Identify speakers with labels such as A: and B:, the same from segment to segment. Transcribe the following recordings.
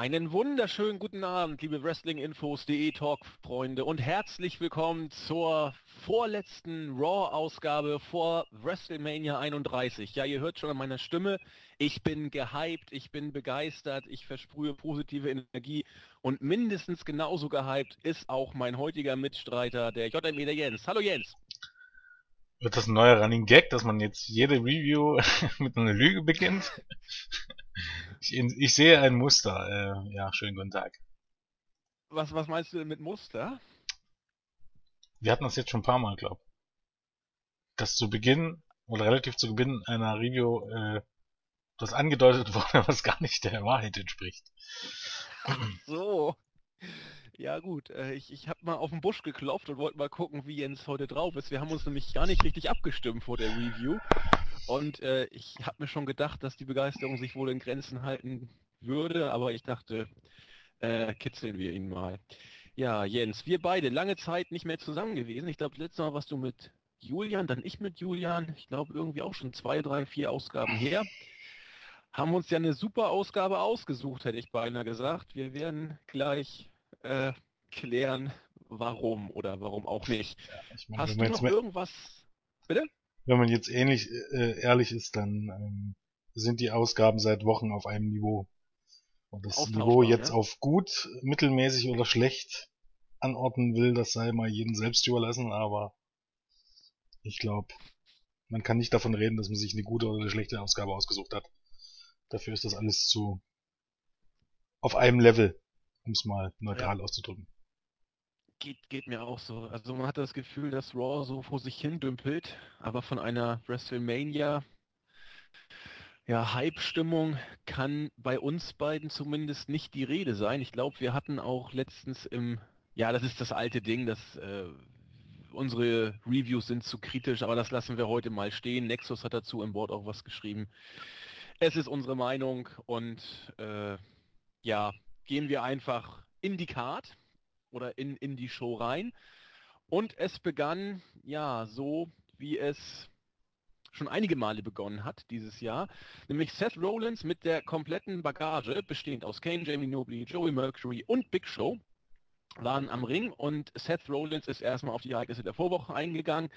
A: Einen wunderschönen guten Abend, liebe Wrestlinginfos.de Talk-Freunde und herzlich willkommen zur vorletzten Raw-Ausgabe vor WrestleMania 31. Ja, ihr hört schon an meiner Stimme, ich bin gehypt, ich bin begeistert, ich versprühe positive Energie und mindestens genauso gehypt ist auch mein heutiger Mitstreiter, der JME, der Jens. Hallo Jens!
B: Wird das ein neuer Running Gag, dass man jetzt jede Review mit einer Lüge beginnt? Ich, ich sehe ein Muster. Äh, ja, schönen guten Tag.
A: Was, was meinst du denn mit Muster?
B: Wir hatten das jetzt schon ein paar Mal, glaub. Dass zu Beginn oder relativ zu Beginn einer Review äh, das angedeutet wurde, was gar nicht der Wahrheit entspricht.
A: Ach so. Ja gut, äh, ich, ich habe mal auf den Busch geklopft und wollte mal gucken, wie Jens heute drauf ist. Wir haben uns nämlich gar nicht richtig abgestimmt vor der Review. Und äh, ich habe mir schon gedacht, dass die Begeisterung sich wohl in Grenzen halten würde, aber ich dachte, äh, kitzeln wir ihn mal. Ja, Jens, wir beide lange Zeit nicht mehr zusammen gewesen. Ich glaube, letztes Mal warst du mit Julian, dann ich mit Julian. Ich glaube, irgendwie auch schon zwei, drei, vier Ausgaben her. Haben uns ja eine super Ausgabe ausgesucht, hätte ich beinahe gesagt. Wir werden gleich äh, klären, warum oder warum auch nicht. Ja, ich mein, Hast du noch irgendwas?
B: Bitte? Wenn man jetzt ähnlich äh, ehrlich ist, dann ähm, sind die Ausgaben seit Wochen auf einem Niveau. Und das Niveau jetzt ja? auf gut, mittelmäßig oder schlecht anordnen will, das sei mal jedem selbst überlassen, aber ich glaube, man kann nicht davon reden, dass man sich eine gute oder eine schlechte Ausgabe ausgesucht hat. Dafür ist das alles zu auf einem Level, um es mal neutral ja. auszudrücken.
A: Geht, geht mir auch so. Also man hat das Gefühl, dass Raw so vor sich hin dümpelt, aber von einer WrestleMania ja, Hype-Stimmung kann bei uns beiden zumindest nicht die Rede sein. Ich glaube, wir hatten auch letztens im, ja, das ist das alte Ding, dass äh, unsere Reviews sind zu kritisch, aber das lassen wir heute mal stehen. Nexus hat dazu im Board auch was geschrieben. Es ist unsere Meinung und äh, ja, gehen wir einfach in die Card oder in, in die Show rein. Und es begann ja so, wie es schon einige Male begonnen hat dieses Jahr, nämlich Seth Rollins mit der kompletten Bagage, bestehend aus Kane, Jamie Nobley, Joey Mercury und Big Show, waren am Ring und Seth Rollins ist erstmal auf die Ereignisse der Vorwoche eingegangen.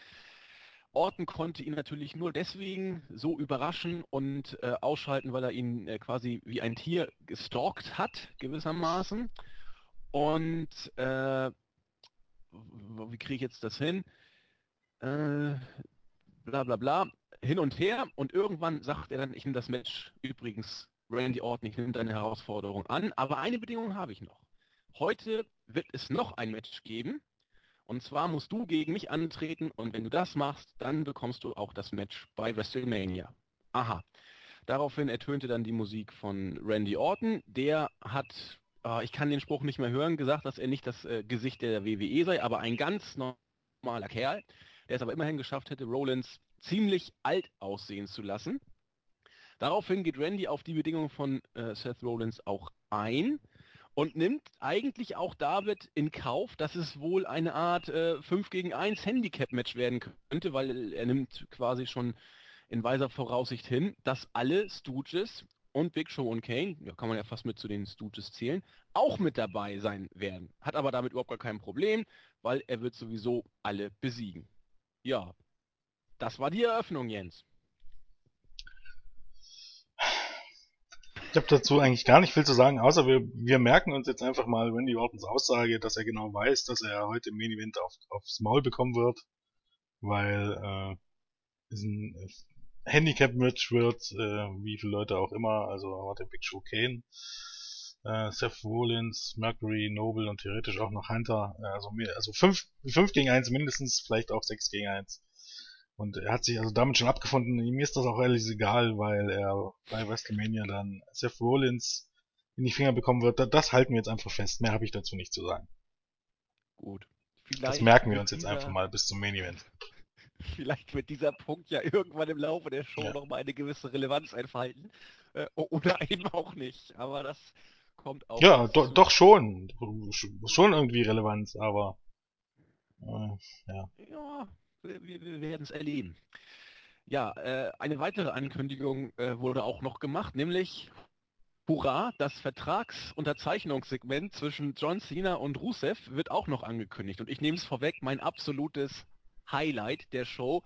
A: Orton konnte ihn natürlich nur deswegen so überraschen und äh, ausschalten, weil er ihn äh, quasi wie ein Tier gestalkt hat, gewissermaßen. Und äh, wie kriege ich jetzt das hin? Äh, bla bla bla. Hin und her und irgendwann sagt er dann, ich nehme das Match übrigens, Randy Orton, ich nehme deine Herausforderung an, aber eine Bedingung habe ich noch. Heute wird es noch ein Match geben und zwar musst du gegen mich antreten und wenn du das machst, dann bekommst du auch das Match bei WrestleMania. Aha. Daraufhin ertönte dann die Musik von Randy Orton. Der hat äh, ich kann den Spruch nicht mehr hören, gesagt, dass er nicht das äh, Gesicht der WWE sei, aber ein ganz normaler Kerl, der es aber immerhin geschafft hätte, Rollins ziemlich alt aussehen zu lassen. Daraufhin geht Randy auf die Bedingungen von äh, Seth Rollins auch ein und nimmt eigentlich auch David in Kauf, dass es wohl eine Art äh, 5 gegen 1 Handicap-Match werden könnte, weil er nimmt quasi schon in weiser Voraussicht hin, dass alle Stooges und Big Show und Kane, ja, kann man ja fast mit zu den Stooges zählen, auch mit dabei sein werden. Hat aber damit überhaupt gar kein Problem, weil er wird sowieso alle besiegen. Ja, das war die Eröffnung, Jens.
B: Ich habe dazu eigentlich gar nicht viel zu sagen, außer wir, wir merken uns jetzt einfach mal Randy Ortons Aussage, dass er genau weiß, dass er heute im Main Event auf, aufs Maul bekommen wird, weil äh, ist ein Handicap-Match wird, äh, wie viele Leute auch immer, also warte, Big Show Kane, äh, Seth Rollins, Mercury, Noble und theoretisch auch noch Hunter, äh, also, also fünf, fünf gegen eins mindestens, vielleicht auch sechs gegen eins. Und er hat sich also damit schon abgefunden. Mir ist das auch ehrlich egal, weil er bei WrestleMania dann Seth Rollins in die Finger bekommen wird. Das halten wir jetzt einfach fest. Mehr habe ich dazu nicht zu sagen.
A: Gut.
B: Vielleicht das merken wir uns jetzt einfach mal bis zum Main Event.
A: vielleicht wird dieser Punkt ja irgendwann im Laufe der Show ja. nochmal eine gewisse Relevanz entfalten. Äh, oder eben auch nicht. Aber das kommt auch.
B: Ja, do, doch schon. Schon irgendwie Relevanz, aber. Äh, ja.
A: Ja, wir, wir werden es erleben. Ja, äh, eine weitere Ankündigung äh, wurde auch noch gemacht, nämlich Hurra, das Vertragsunterzeichnungssegment zwischen John Cena und Rusev wird auch noch angekündigt. Und ich nehme es vorweg, mein absolutes Highlight der Show.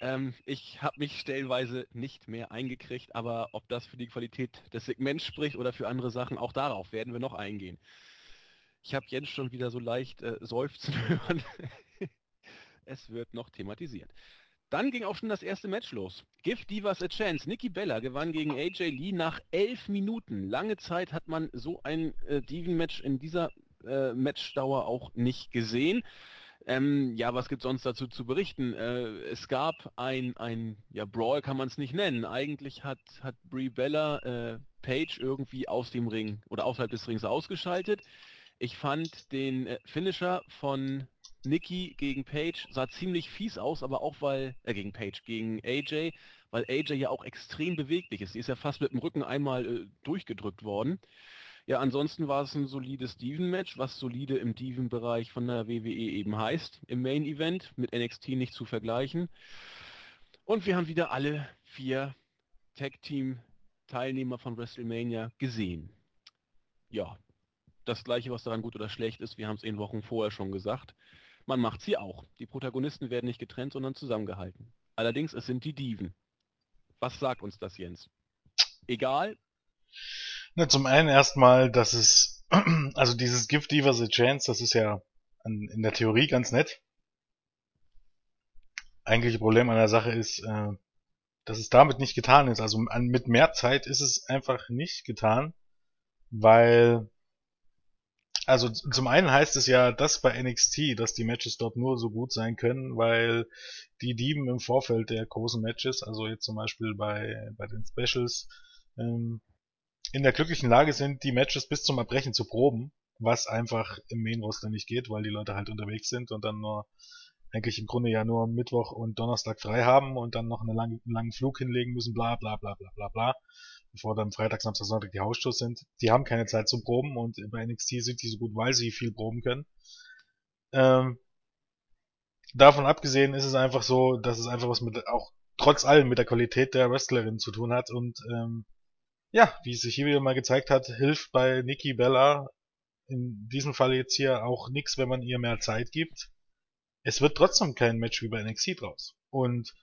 A: Ähm, ich habe mich stellenweise nicht mehr eingekriegt, aber ob das für die Qualität des Segments spricht oder für andere Sachen, auch darauf werden wir noch eingehen. Ich habe Jens schon wieder so leicht äh, seufzen hören. es wird noch thematisiert. Dann ging auch schon das erste Match los. Give Divas a Chance. Nikki Bella gewann gegen AJ Lee nach elf Minuten. Lange Zeit hat man so ein äh, Diven-Match in dieser äh, Matchdauer auch nicht gesehen. Ähm, ja, was gibt sonst dazu zu berichten? Äh, es gab ein, ein ja, Brawl kann man es nicht nennen. Eigentlich hat, hat Brie Bella äh, Page irgendwie aus dem Ring oder außerhalb des Rings ausgeschaltet. Ich fand den äh, Finisher von Nikki gegen Page sah ziemlich fies aus, aber auch weil, äh, gegen Page, gegen AJ, weil AJ ja auch extrem beweglich ist. Sie ist ja fast mit dem Rücken einmal äh, durchgedrückt worden. Ja, ansonsten war es ein solides Steven-Match, was solide im Steven-Bereich von der WWE eben heißt, im Main-Event, mit NXT nicht zu vergleichen. Und wir haben wieder alle vier Tag-Team-Teilnehmer von WrestleMania gesehen. Ja, das gleiche, was daran gut oder schlecht ist, wir haben es in Wochen vorher schon gesagt. Man macht sie auch. Die Protagonisten werden nicht getrennt, sondern zusammengehalten. Allerdings, es sind die Diven. Was sagt uns das, Jens? Egal.
B: Na, zum einen erstmal, dass es, also dieses Gift Divas a Chance, das ist ja in der Theorie ganz nett. Eigentliche Problem an der Sache ist, äh, dass es damit nicht getan ist. Also mit mehr Zeit ist es einfach nicht getan, weil also zum einen heißt es ja, dass bei NXT, dass die Matches dort nur so gut sein können, weil die Dieben im Vorfeld der großen Matches, also jetzt zum Beispiel bei, bei den Specials, ähm, in der glücklichen Lage sind, die Matches bis zum Erbrechen zu proben, was einfach im Main Roster nicht geht, weil die Leute halt unterwegs sind und dann nur eigentlich im Grunde ja nur Mittwoch und Donnerstag frei haben und dann noch einen langen, langen Flug hinlegen müssen, bla bla bla bla bla bla bevor dann Freitag, Samstag, Sonntag die Hausshows sind. Die haben keine Zeit zum Proben und bei NXT sind die so gut, weil sie viel proben können. Ähm, davon abgesehen ist es einfach so, dass es einfach was mit auch trotz allem mit der Qualität der Wrestlerin zu tun hat und ähm, ja, wie es sich hier wieder mal gezeigt hat, hilft bei Nikki Bella in diesem Fall jetzt hier auch nichts, wenn man ihr mehr Zeit gibt. Es wird trotzdem kein Match wie bei NXT draus. Und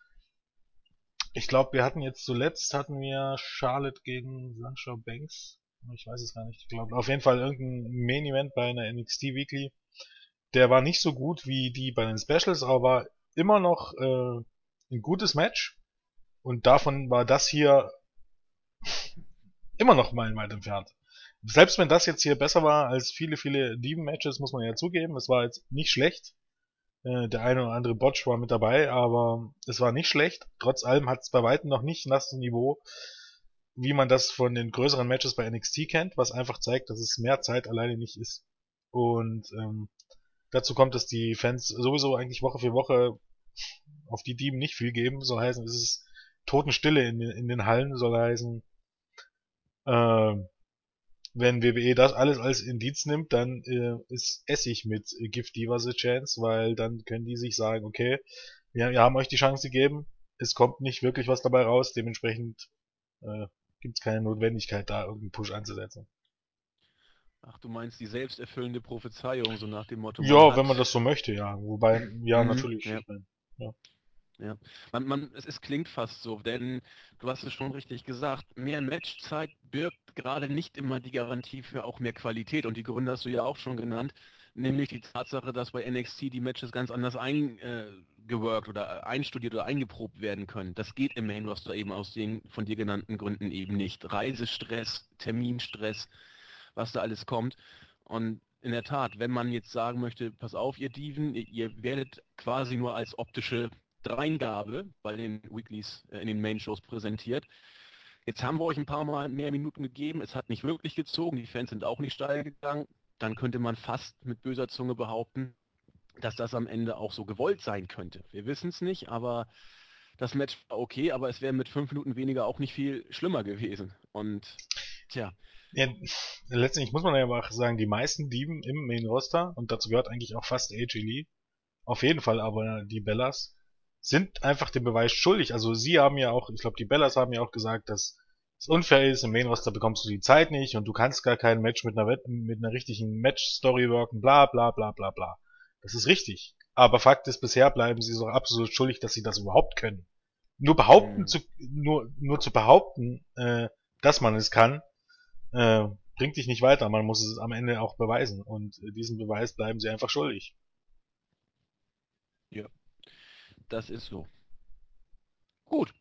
B: ich glaube, wir hatten jetzt zuletzt hatten wir Charlotte gegen Sasha Banks. Ich weiß es gar nicht. Ich glaube, auf jeden Fall irgendein Main Event bei einer NXT Weekly. Der war nicht so gut wie die bei den Specials, aber immer noch äh, ein gutes Match. Und davon war das hier immer noch meilenweit entfernt. Selbst wenn das jetzt hier besser war als viele, viele Diven-Matches, muss man ja zugeben, es war jetzt nicht schlecht. Äh, der eine oder andere Botch war mit dabei, aber es war nicht schlecht. Trotz allem hat es bei weitem noch nicht das Niveau, wie man das von den größeren Matches bei NXT kennt, was einfach zeigt, dass es mehr Zeit alleine nicht ist. Und ähm, dazu kommt, dass die Fans sowieso eigentlich Woche für Woche auf die Dieben nicht viel geben. Soll heißen, es ist Totenstille in, in den Hallen, soll heißen, äh, wenn WWE das alles als Indiz nimmt, dann äh, ist Essig mit Give Divas a Chance, weil dann können die sich sagen, okay, wir, wir haben euch die Chance gegeben, es kommt nicht wirklich was dabei raus, dementsprechend äh, gibt es keine Notwendigkeit, da irgendeinen Push anzusetzen.
A: Ach, du meinst die selbsterfüllende Prophezeiung, so nach dem Motto.
B: Ja, wenn man das so möchte, ja. Wobei, ja, mhm, natürlich. Ja.
A: ja. Ja, man, man, es, es, klingt fast so, denn du hast es schon richtig gesagt, mehr Matchzeit birgt gerade nicht immer die Garantie für auch mehr Qualität und die Gründe hast du ja auch schon genannt, nämlich die Tatsache, dass bei NXT die Matches ganz anders eingeworkt äh, oder einstudiert oder eingeprobt werden können. Das geht im Main Roster eben aus den von dir genannten Gründen eben nicht. Reisestress, Terminstress, was da alles kommt und in der Tat, wenn man jetzt sagen möchte, pass auf, ihr Diven, ihr werdet quasi nur als optische Dreingabe bei den Weeklies äh, in den Main-Shows präsentiert. Jetzt haben wir euch ein paar Mal mehr Minuten gegeben. Es hat nicht wirklich gezogen. Die Fans sind auch nicht steil gegangen. Dann könnte man fast mit böser Zunge behaupten, dass das am Ende auch so gewollt sein könnte. Wir wissen es nicht, aber das Match war okay, aber es wäre mit fünf Minuten weniger auch nicht viel schlimmer gewesen. Und tja.
B: Ja, letztendlich muss man ja auch sagen, die meisten Dieben im Main Roster, und dazu gehört eigentlich auch fast AJ Lee, auf jeden Fall aber die Bellas, sind einfach den Beweis schuldig. Also sie haben ja auch, ich glaube, die Bellas haben ja auch gesagt, dass es unfair ist, im Main Roster bekommst du die Zeit nicht und du kannst gar kein Match mit einer, mit einer richtigen Match-Story worken, bla bla bla bla bla. Das ist richtig. Aber Fakt ist, bisher bleiben sie so absolut schuldig, dass sie das überhaupt können. Nur behaupten mhm. zu, nur, nur zu behaupten, äh, dass man es kann, äh, bringt dich nicht weiter. Man muss es am Ende auch beweisen. Und äh, diesen Beweis bleiben sie einfach schuldig.
A: Ja, das ist so. Gut.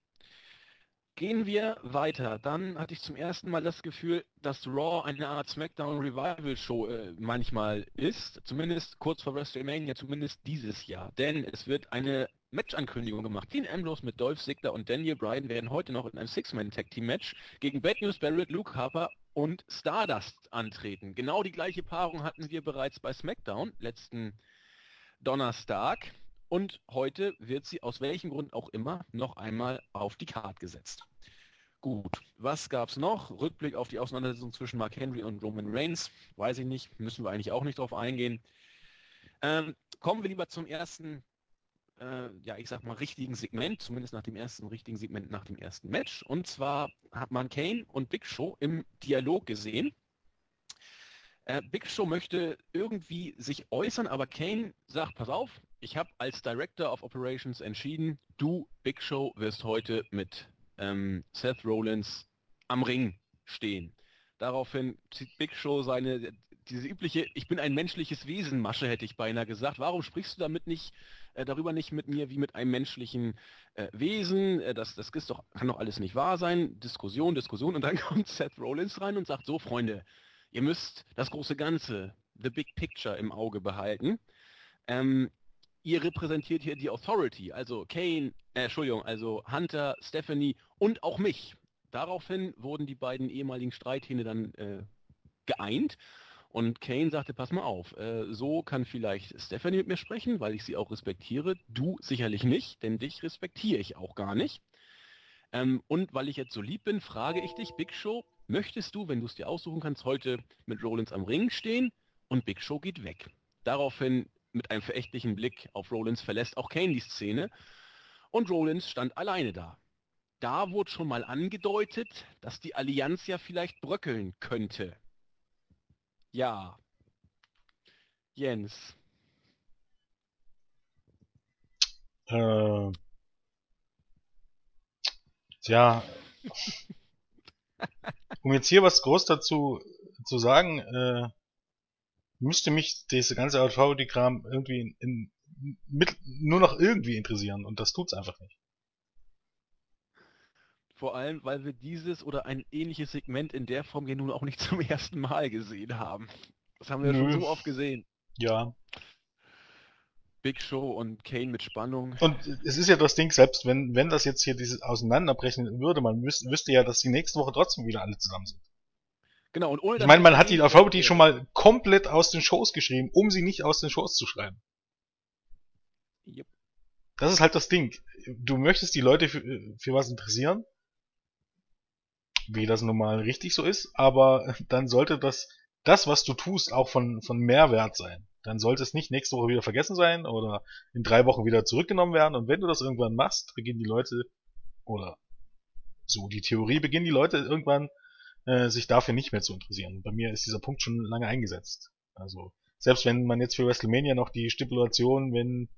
A: Gehen wir weiter. Dann hatte ich zum ersten Mal das Gefühl, dass Raw eine Art SmackDown Revival Show äh, manchmal ist. Zumindest kurz vor WrestleMania, zumindest dieses Jahr. Denn es wird eine Match-Ankündigung gemacht. Dean Ambrose mit Dolph Ziggler und Daniel Bryan werden heute noch in einem Six-Man-Tag-Team-Match gegen Bad News Barrett, Luke Harper und Stardust antreten. Genau die gleiche Paarung hatten wir bereits bei SmackDown letzten Donnerstag. Und heute wird sie aus welchem Grund auch immer noch einmal auf die Karte gesetzt. Gut, was gab es noch? Rückblick auf die Auseinandersetzung zwischen Mark Henry und Roman Reigns. Weiß ich nicht, müssen wir eigentlich auch nicht drauf eingehen. Ähm, kommen wir lieber zum ersten, äh, ja, ich sag mal, richtigen Segment, zumindest nach dem ersten richtigen Segment nach dem ersten Match. Und zwar hat man Kane und Big Show im Dialog gesehen. Äh, Big Show möchte irgendwie sich äußern, aber Kane sagt, pass auf, ich habe als Director of Operations entschieden, du, Big Show, wirst heute mit ähm, Seth Rollins am Ring stehen. Daraufhin zieht Big Show seine, diese übliche, ich bin ein menschliches Wesen, Masche hätte ich beinahe gesagt. Warum sprichst du damit nicht, äh, darüber nicht mit mir wie mit einem menschlichen äh, Wesen? Äh, das das ist doch, kann doch alles nicht wahr sein. Diskussion, Diskussion. Und dann kommt Seth Rollins rein und sagt, so Freunde, ihr müsst das große Ganze, the big picture im Auge behalten. Ähm, ihr repräsentiert hier die Authority, also Kane, äh, Entschuldigung, also Hunter, Stephanie und auch mich. Daraufhin wurden die beiden ehemaligen Streithähne dann äh, geeint und Kane sagte, pass mal auf, äh, so kann vielleicht Stephanie mit mir sprechen, weil ich sie auch respektiere. Du sicherlich nicht, denn dich respektiere ich auch gar nicht. Ähm, und weil ich jetzt so lieb bin, frage ich dich, Big Show, möchtest du, wenn du es dir aussuchen kannst, heute mit Rollins am Ring stehen? Und Big Show geht weg. Daraufhin mit einem verächtlichen Blick auf Rollins verlässt auch Kane die Szene und Rollins stand alleine da. Da wurde schon mal angedeutet, dass die Allianz ja vielleicht bröckeln könnte. Ja. Jens.
B: Äh, tja. um jetzt hier was groß dazu zu sagen, äh, müsste mich diese ganze Authority-Kram irgendwie in, in, mit, nur noch irgendwie interessieren und das tut's einfach nicht.
A: Vor allem, weil wir dieses oder ein ähnliches Segment in der Form ja nun auch nicht zum ersten Mal gesehen haben. Das haben wir Nö. schon so oft gesehen.
B: Ja.
A: Big Show und Kane mit Spannung.
B: Und es ist ja das Ding, selbst wenn, wenn das jetzt hier dieses Auseinanderbrechen würde, man wüs wüsste ja, dass die nächste Woche trotzdem wieder alle zusammen sind.
A: Genau, und ohne
B: Ich meine, man hat die Authority schon mal komplett aus den Shows geschrieben, um sie nicht aus den Shows zu schreiben. Yep. Das ist halt das Ding. Du möchtest die Leute für, für was interessieren, wie das nun mal richtig so ist, aber dann sollte das, das, was du tust, auch von, von Mehrwert sein. Dann sollte es nicht nächste Woche wieder vergessen sein oder in drei Wochen wieder zurückgenommen werden. Und wenn du das irgendwann machst, beginnen die Leute, oder so die Theorie, beginnen die Leute irgendwann äh, sich dafür nicht mehr zu interessieren. Bei mir ist dieser Punkt schon lange eingesetzt. Also, selbst wenn man jetzt für WrestleMania noch die Stipulation, wenn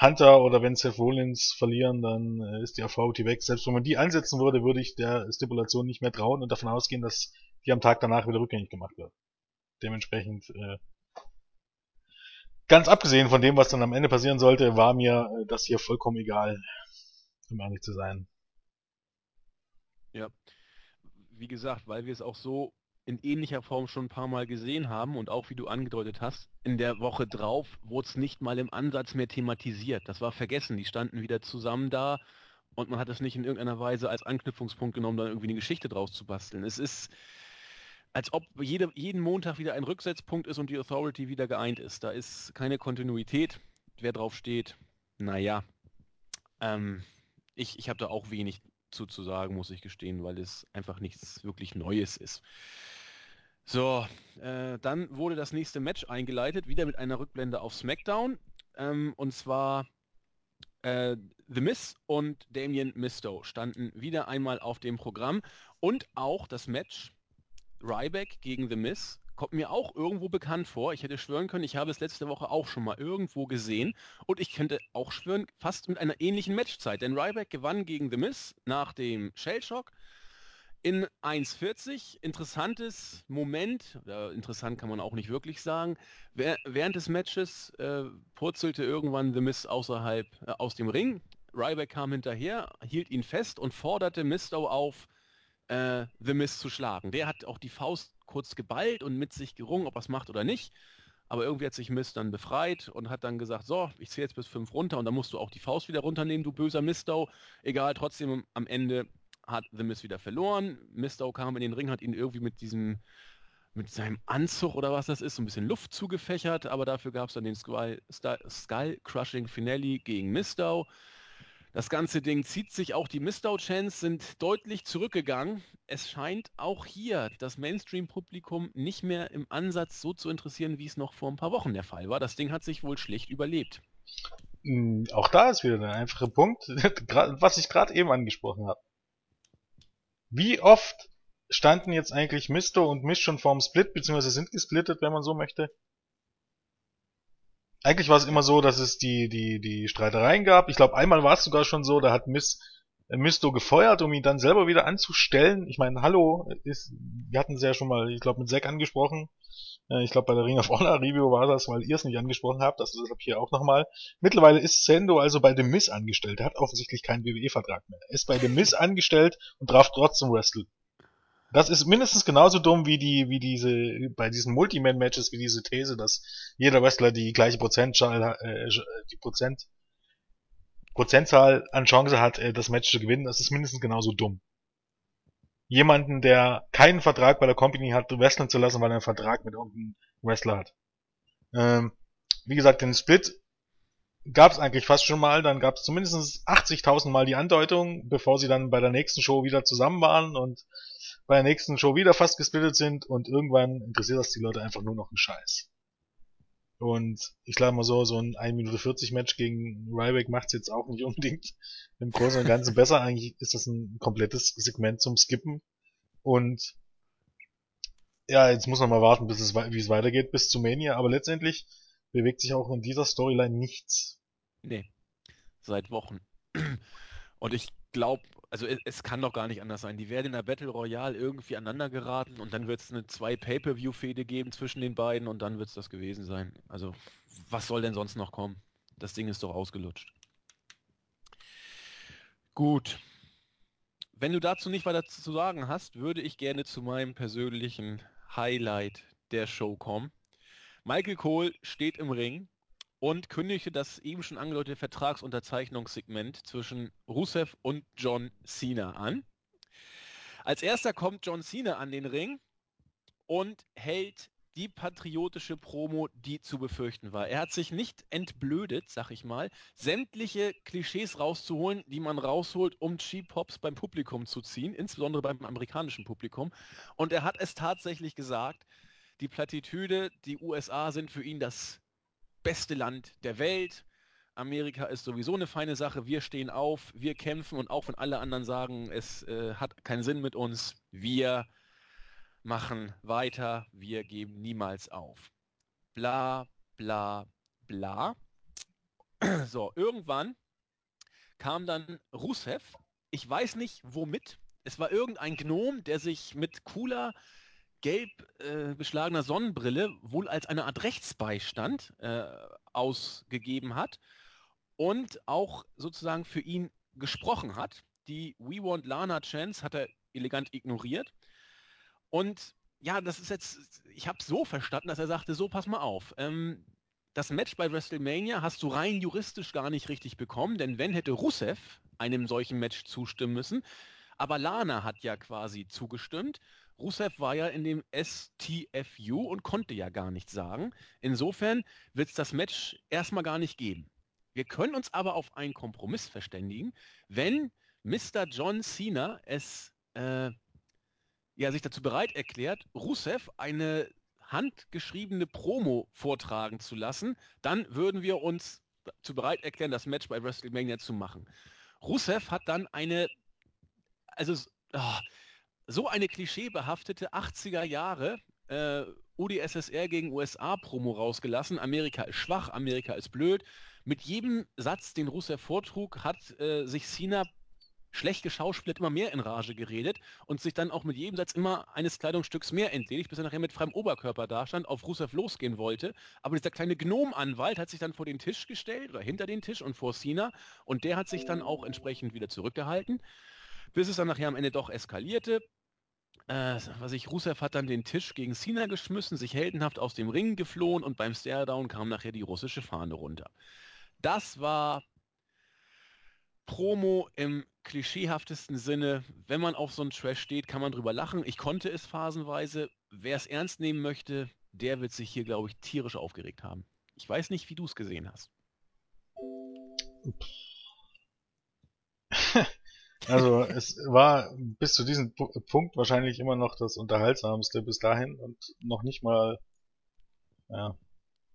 B: Hunter oder wenn Seth Rollins verlieren, dann äh, ist die Authority weg. Selbst wenn man die ansetzen würde, würde ich der Stipulation nicht mehr trauen und davon ausgehen, dass die am Tag danach wieder rückgängig gemacht wird. Dementsprechend, äh, ganz abgesehen von dem, was dann am Ende passieren sollte, war mir äh, das hier vollkommen egal, um ehrlich zu sein.
A: Ja, wie gesagt, weil wir es auch so in ähnlicher Form schon ein paar Mal gesehen haben und auch wie du angedeutet hast, in der Woche drauf wurde es nicht mal im Ansatz mehr thematisiert. Das war vergessen. Die standen wieder zusammen da und man hat es nicht in irgendeiner Weise als Anknüpfungspunkt genommen, dann irgendwie eine Geschichte draus zu basteln. Es ist, als ob jede, jeden Montag wieder ein Rücksetzpunkt ist und die Authority wieder geeint ist. Da ist keine Kontinuität. Wer drauf steht, naja. Ähm, ich ich habe da auch wenig zu, sagen, muss ich gestehen, weil es einfach nichts wirklich Neues ist. So, äh, dann wurde das nächste Match eingeleitet, wieder mit einer Rückblende auf SmackDown. Ähm, und zwar äh, The Miz und Damien Misto standen wieder einmal auf dem Programm. Und auch das Match Ryback gegen The Miz kommt mir auch irgendwo bekannt vor. Ich hätte schwören können, ich habe es letzte Woche auch schon mal irgendwo gesehen. Und ich könnte auch schwören, fast mit einer ähnlichen Matchzeit. Denn Ryback gewann gegen The Miz nach dem Shellshock in 1,40. Interessantes Moment, ja, interessant kann man auch nicht wirklich sagen. Während des Matches äh, purzelte irgendwann The Miz außerhalb äh, aus dem Ring. Ryback kam hinterher, hielt ihn fest und forderte Mistow auf, äh, The Miz zu schlagen. Der hat auch die Faust kurz geballt und mit sich gerungen, ob er es macht oder nicht. Aber irgendwie hat sich Miz dann befreit und hat dann gesagt, so, ich zähle jetzt bis fünf runter und dann musst du auch die Faust wieder runternehmen, du böser Mistow. Egal, trotzdem am Ende hat The Miz wieder verloren. Mistow kam in den Ring, hat ihn irgendwie mit diesem, mit seinem Anzug oder was das ist, so ein bisschen Luft zugefächert, aber dafür gab es dann den Skull, Skull Crushing Finale gegen Mistow. Das ganze Ding zieht sich, auch die Mistow-Chants sind deutlich zurückgegangen. Es scheint auch hier das Mainstream-Publikum nicht mehr im Ansatz so zu interessieren, wie es noch vor ein paar Wochen der Fall war. Das Ding hat sich wohl schlicht überlebt.
B: Hm, auch da ist wieder der einfache Punkt, was ich gerade eben angesprochen habe. Wie oft standen jetzt eigentlich Misto und Miss schon vorm Split, beziehungsweise sind gesplittet, wenn man so möchte? Eigentlich war es immer so, dass es die, die, die Streitereien gab. Ich glaube, einmal war es sogar schon so, da hat Miss, äh, Misto gefeuert, um ihn dann selber wieder anzustellen. Ich meine, hallo, ist, wir hatten es ja schon mal, ich glaube, mit Zack angesprochen. Äh, ich glaube, bei der Ring of Honor Review war das, weil ihr es nicht angesprochen habt. Also deshalb hier auch nochmal. Mittlerweile ist Sendo also bei dem Miss angestellt. Er hat offensichtlich keinen WWE-Vertrag mehr. Er ist bei dem Miss angestellt und darf trotzdem wresteln. Das ist mindestens genauso dumm wie die, wie diese, bei diesen Multiman-Matches, wie diese These, dass jeder Wrestler die gleiche Prozentzahl, äh, die Prozent, Prozentzahl an Chance hat, äh, das Match zu gewinnen. Das ist mindestens genauso dumm. Jemanden, der keinen Vertrag bei der Company hat, wresteln zu lassen, weil er einen Vertrag mit irgendeinem Wrestler hat. Ähm, wie gesagt, den Split gab es eigentlich fast schon mal. Dann gab es zumindest 80.000 Mal die Andeutung, bevor sie dann bei der nächsten Show wieder zusammen waren und bei der nächsten Show wieder fast gesplittet sind und irgendwann interessiert das die Leute einfach nur noch einen Scheiß. Und ich glaube mal so, so ein 1 Minute 40 Match gegen Ryback macht's jetzt auch nicht unbedingt im Großen und Ganzen besser. Eigentlich ist das ein komplettes Segment zum Skippen. Und ja, jetzt muss man mal warten, bis es, wie es weitergeht, bis zu Mania. Aber letztendlich bewegt sich auch in dieser Storyline nichts.
A: Nee. Seit Wochen. Und ich glaube, also es, es, kann doch gar nicht anders sein. Die werden in der Battle Royale irgendwie aneinander geraten und dann wird es eine zwei Pay-Per-View-Fehde geben zwischen den beiden und dann wird es das gewesen sein. Also was soll denn sonst noch kommen? Das Ding ist doch ausgelutscht. Gut. Wenn du dazu nicht weiter zu sagen hast, würde ich gerne zu meinem persönlichen Highlight der Show kommen. Michael Cole steht im Ring und kündigte das eben schon angedeutete Vertragsunterzeichnungssegment zwischen Rusev und John Cena an. Als erster kommt John Cena an den Ring und hält die patriotische Promo, die zu befürchten war. Er hat sich nicht entblödet, sag ich mal, sämtliche Klischees rauszuholen, die man rausholt, um Cheap Pops beim Publikum zu ziehen, insbesondere beim amerikanischen Publikum. Und er hat es tatsächlich gesagt, die Plattitüde, die USA sind für ihn das beste Land der Welt. Amerika ist sowieso eine feine Sache. Wir stehen auf, wir kämpfen und auch wenn alle anderen sagen, es äh, hat keinen Sinn mit uns, wir machen weiter, wir geben niemals auf. Bla, bla, bla. So, irgendwann kam dann Rusev. Ich weiß nicht womit. Es war irgendein Gnom, der sich mit cooler gelb äh, beschlagener Sonnenbrille wohl als eine Art Rechtsbeistand äh, ausgegeben hat und auch sozusagen für ihn gesprochen hat. Die We Want Lana Chance hat er elegant ignoriert. Und ja, das ist jetzt, ich habe so verstanden, dass er sagte, so pass mal auf. Ähm, das Match bei WrestleMania hast du rein juristisch gar nicht richtig bekommen, denn wenn hätte Rusev einem solchen Match zustimmen müssen, aber Lana hat ja quasi zugestimmt Rusev war ja in dem STFU und konnte ja gar nichts sagen. Insofern wird es das Match erstmal gar nicht geben. Wir können uns aber auf einen Kompromiss verständigen, wenn Mr. John Cena es äh, ja, sich dazu bereit erklärt, Rusev eine handgeschriebene Promo vortragen zu lassen, dann würden wir uns zu bereit erklären, das Match bei WrestleMania zu machen. Rusev hat dann eine, also oh, so eine klischeebehaftete 80er Jahre äh, UdSSR gegen USA-Promo rausgelassen. Amerika ist schwach, Amerika ist blöd. Mit jedem Satz, den Rusev vortrug, hat äh, sich Cena schlecht geschauspielert immer mehr in Rage geredet und sich dann auch mit jedem Satz immer eines Kleidungsstücks mehr entledigt, bis er nachher mit freiem Oberkörper dastand, auf Rusev losgehen wollte. Aber dieser kleine Gnomanwalt hat sich dann vor den Tisch gestellt oder hinter den Tisch und vor Cena und der hat sich dann auch entsprechend wieder zurückgehalten, bis es dann nachher am Ende doch eskalierte. Äh, was ich, Rusev hat dann den Tisch gegen Cena geschmissen, sich heldenhaft aus dem Ring geflohen und beim Staredown kam nachher die russische Fahne runter. Das war Promo im klischeehaftesten Sinne. Wenn man auf so einen Trash steht, kann man drüber lachen. Ich konnte es phasenweise. Wer es ernst nehmen möchte, der wird sich hier, glaube ich, tierisch aufgeregt haben. Ich weiß nicht, wie du es gesehen hast.
B: Also es war bis zu diesem Punkt wahrscheinlich immer noch das unterhaltsamste bis dahin und noch nicht mal, ja,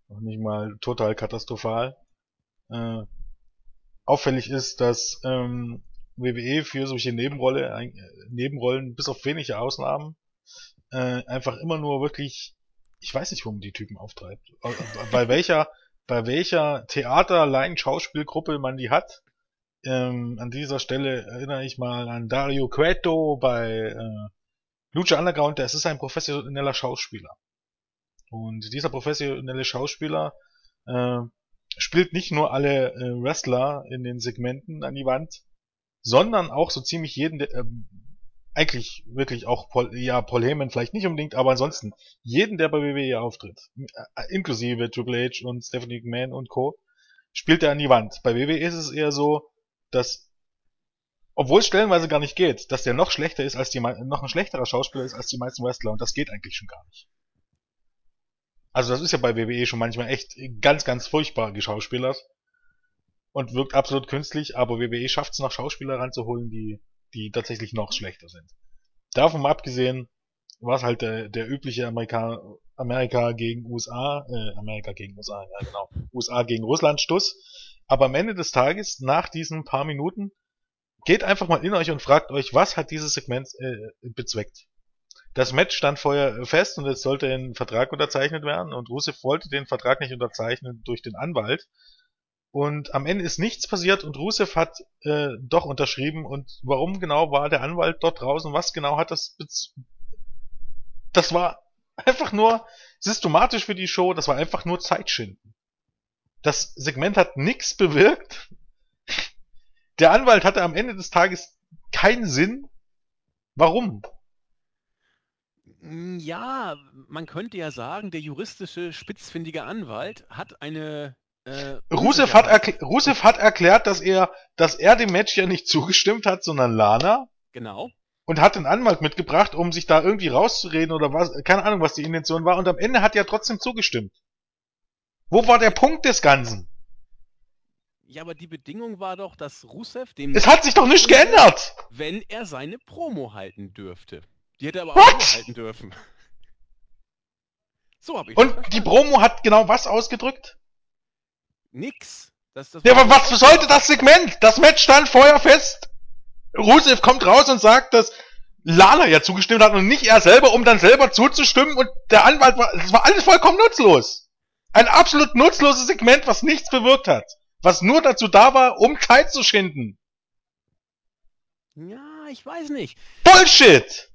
B: noch nicht mal total katastrophal. Äh, auffällig ist, dass ähm, WWE für solche Nebenrolle, Nebenrollen, bis auf wenige Ausnahmen, äh, einfach immer nur wirklich, ich weiß nicht, warum die Typen auftreibt. Äh, bei welcher, bei welcher Theater, Laien, Schauspielgruppe man die hat. Ähm, an dieser Stelle erinnere ich mal an Dario Cueto bei äh, Lucha Underground, der ist ein professioneller Schauspieler. Und dieser professionelle Schauspieler äh, spielt nicht nur alle äh, Wrestler in den Segmenten an die Wand, sondern auch so ziemlich jeden, der, ähm, eigentlich wirklich auch Paul, ja, Paul Heyman vielleicht nicht unbedingt, aber ansonsten jeden, der bei WWE auftritt, äh, inklusive Triple H und Stephanie McMahon und Co., spielt er an die Wand. Bei WWE ist es eher so, dass, obwohl es stellenweise gar nicht geht, dass der noch schlechter ist als die, noch ein schlechterer Schauspieler ist als die meisten Wrestler und das geht eigentlich schon gar nicht. Also das ist ja bei WWE schon manchmal echt ganz, ganz furchtbar geschauspielert und wirkt absolut künstlich, aber WWE schafft es noch Schauspieler ranzuholen, die, die tatsächlich noch schlechter sind. Davon mal abgesehen, war es halt der, der übliche Amerika, Amerika gegen USA, äh, Amerika gegen USA, ja genau, USA gegen Russland Stuss. Aber am Ende des Tages, nach diesen paar Minuten, geht einfach mal in euch und fragt euch, was hat dieses Segment äh, bezweckt. Das Match stand vorher fest und es sollte ein Vertrag unterzeichnet werden und Rusev wollte den Vertrag nicht unterzeichnen durch den Anwalt, und am Ende ist nichts passiert und Rusev hat äh, doch unterschrieben. Und warum genau war der Anwalt dort draußen? Was genau hat das... Das war einfach nur systematisch für die Show. Das war einfach nur Zeitschinden. Das Segment hat nichts bewirkt. Der Anwalt hatte am Ende des Tages keinen Sinn. Warum?
A: Ja, man könnte ja sagen, der juristische, spitzfindige Anwalt hat eine
B: äh, Rusev, hat Rusev hat erklärt, dass er, dass er dem Match ja nicht zugestimmt hat, sondern Lana.
A: Genau.
B: Und hat einen Anwalt mitgebracht, um sich da irgendwie rauszureden oder was, keine Ahnung, was die Intention war. Und am Ende hat er trotzdem zugestimmt. Wo war der Punkt des Ganzen?
A: Ja, aber die Bedingung war doch, dass Rusev dem.
B: Es hat sich doch nicht geändert!
A: Wenn er seine Promo halten dürfte. Die hätte er aber What? auch halten dürfen.
B: So habe ich Und die Promo hat genau was ausgedrückt?
A: Nix.
B: Das, das ja, aber was sollte das Segment? Das Match stand vorher fest. Rusev kommt raus und sagt, dass Lana ja zugestimmt hat und nicht er selber, um dann selber zuzustimmen und der Anwalt war, das war alles vollkommen nutzlos. Ein absolut nutzloses Segment, was nichts bewirkt hat. Was nur dazu da war, um Zeit zu schinden.
A: Ja, ich weiß nicht.
B: Bullshit!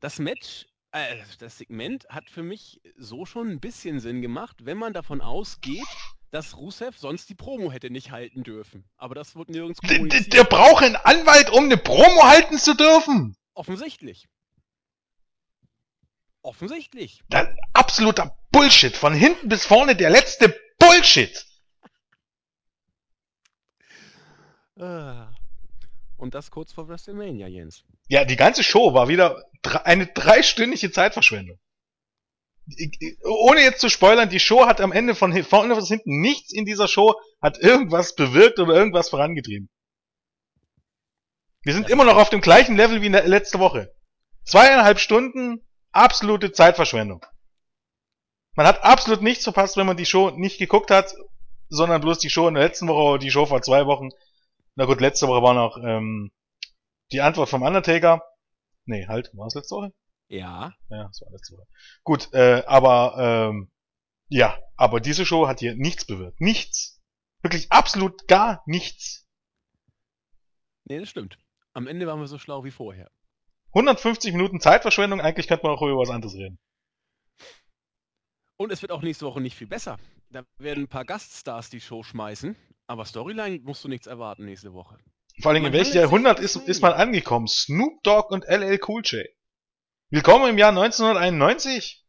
A: Das Match, äh, das Segment hat für mich so schon ein bisschen Sinn gemacht, wenn man davon ausgeht, dass Rusev sonst die Promo hätte nicht halten dürfen. Aber das wurde nirgends
B: kommuniziert. Der, der braucht einen Anwalt, um eine Promo halten zu dürfen.
A: Offensichtlich. Offensichtlich.
B: Das, absoluter Bullshit. Von hinten bis vorne der letzte Bullshit.
A: Ah. Und das kurz vor WrestleMania, Jens.
B: Ja, die ganze Show war wieder eine dreistündige Zeitverschwendung ohne jetzt zu spoilern, die Show hat am Ende von vorne bis hinten nichts in dieser Show hat irgendwas bewirkt oder irgendwas vorangetrieben. Wir sind immer noch auf dem gleichen Level wie letzte Woche. Zweieinhalb Stunden, absolute Zeitverschwendung. Man hat absolut nichts verpasst, wenn man die Show nicht geguckt hat, sondern bloß die Show in der letzten Woche oder die Show vor zwei Wochen. Na gut, letzte Woche war noch ähm, die Antwort vom Undertaker. Nee, halt, war es letzte Woche?
A: Ja.
B: Ja, das war letzte Woche. Gut, äh, aber ähm, ja, aber diese Show hat hier nichts bewirkt. Nichts. Wirklich absolut gar nichts.
A: Nee, das stimmt. Am Ende waren wir so schlau wie vorher.
B: 150 Minuten Zeitverschwendung, eigentlich könnte man auch über was anderes reden.
A: Und es wird auch nächste Woche nicht viel besser. Da werden ein paar Gaststars die Show schmeißen, aber Storyline musst du nichts erwarten nächste Woche.
B: Vor allem, in welchem Jahrhundert ist, ist man angekommen? Snoop Dogg und LL Cool J. Willkommen im Jahr 1991.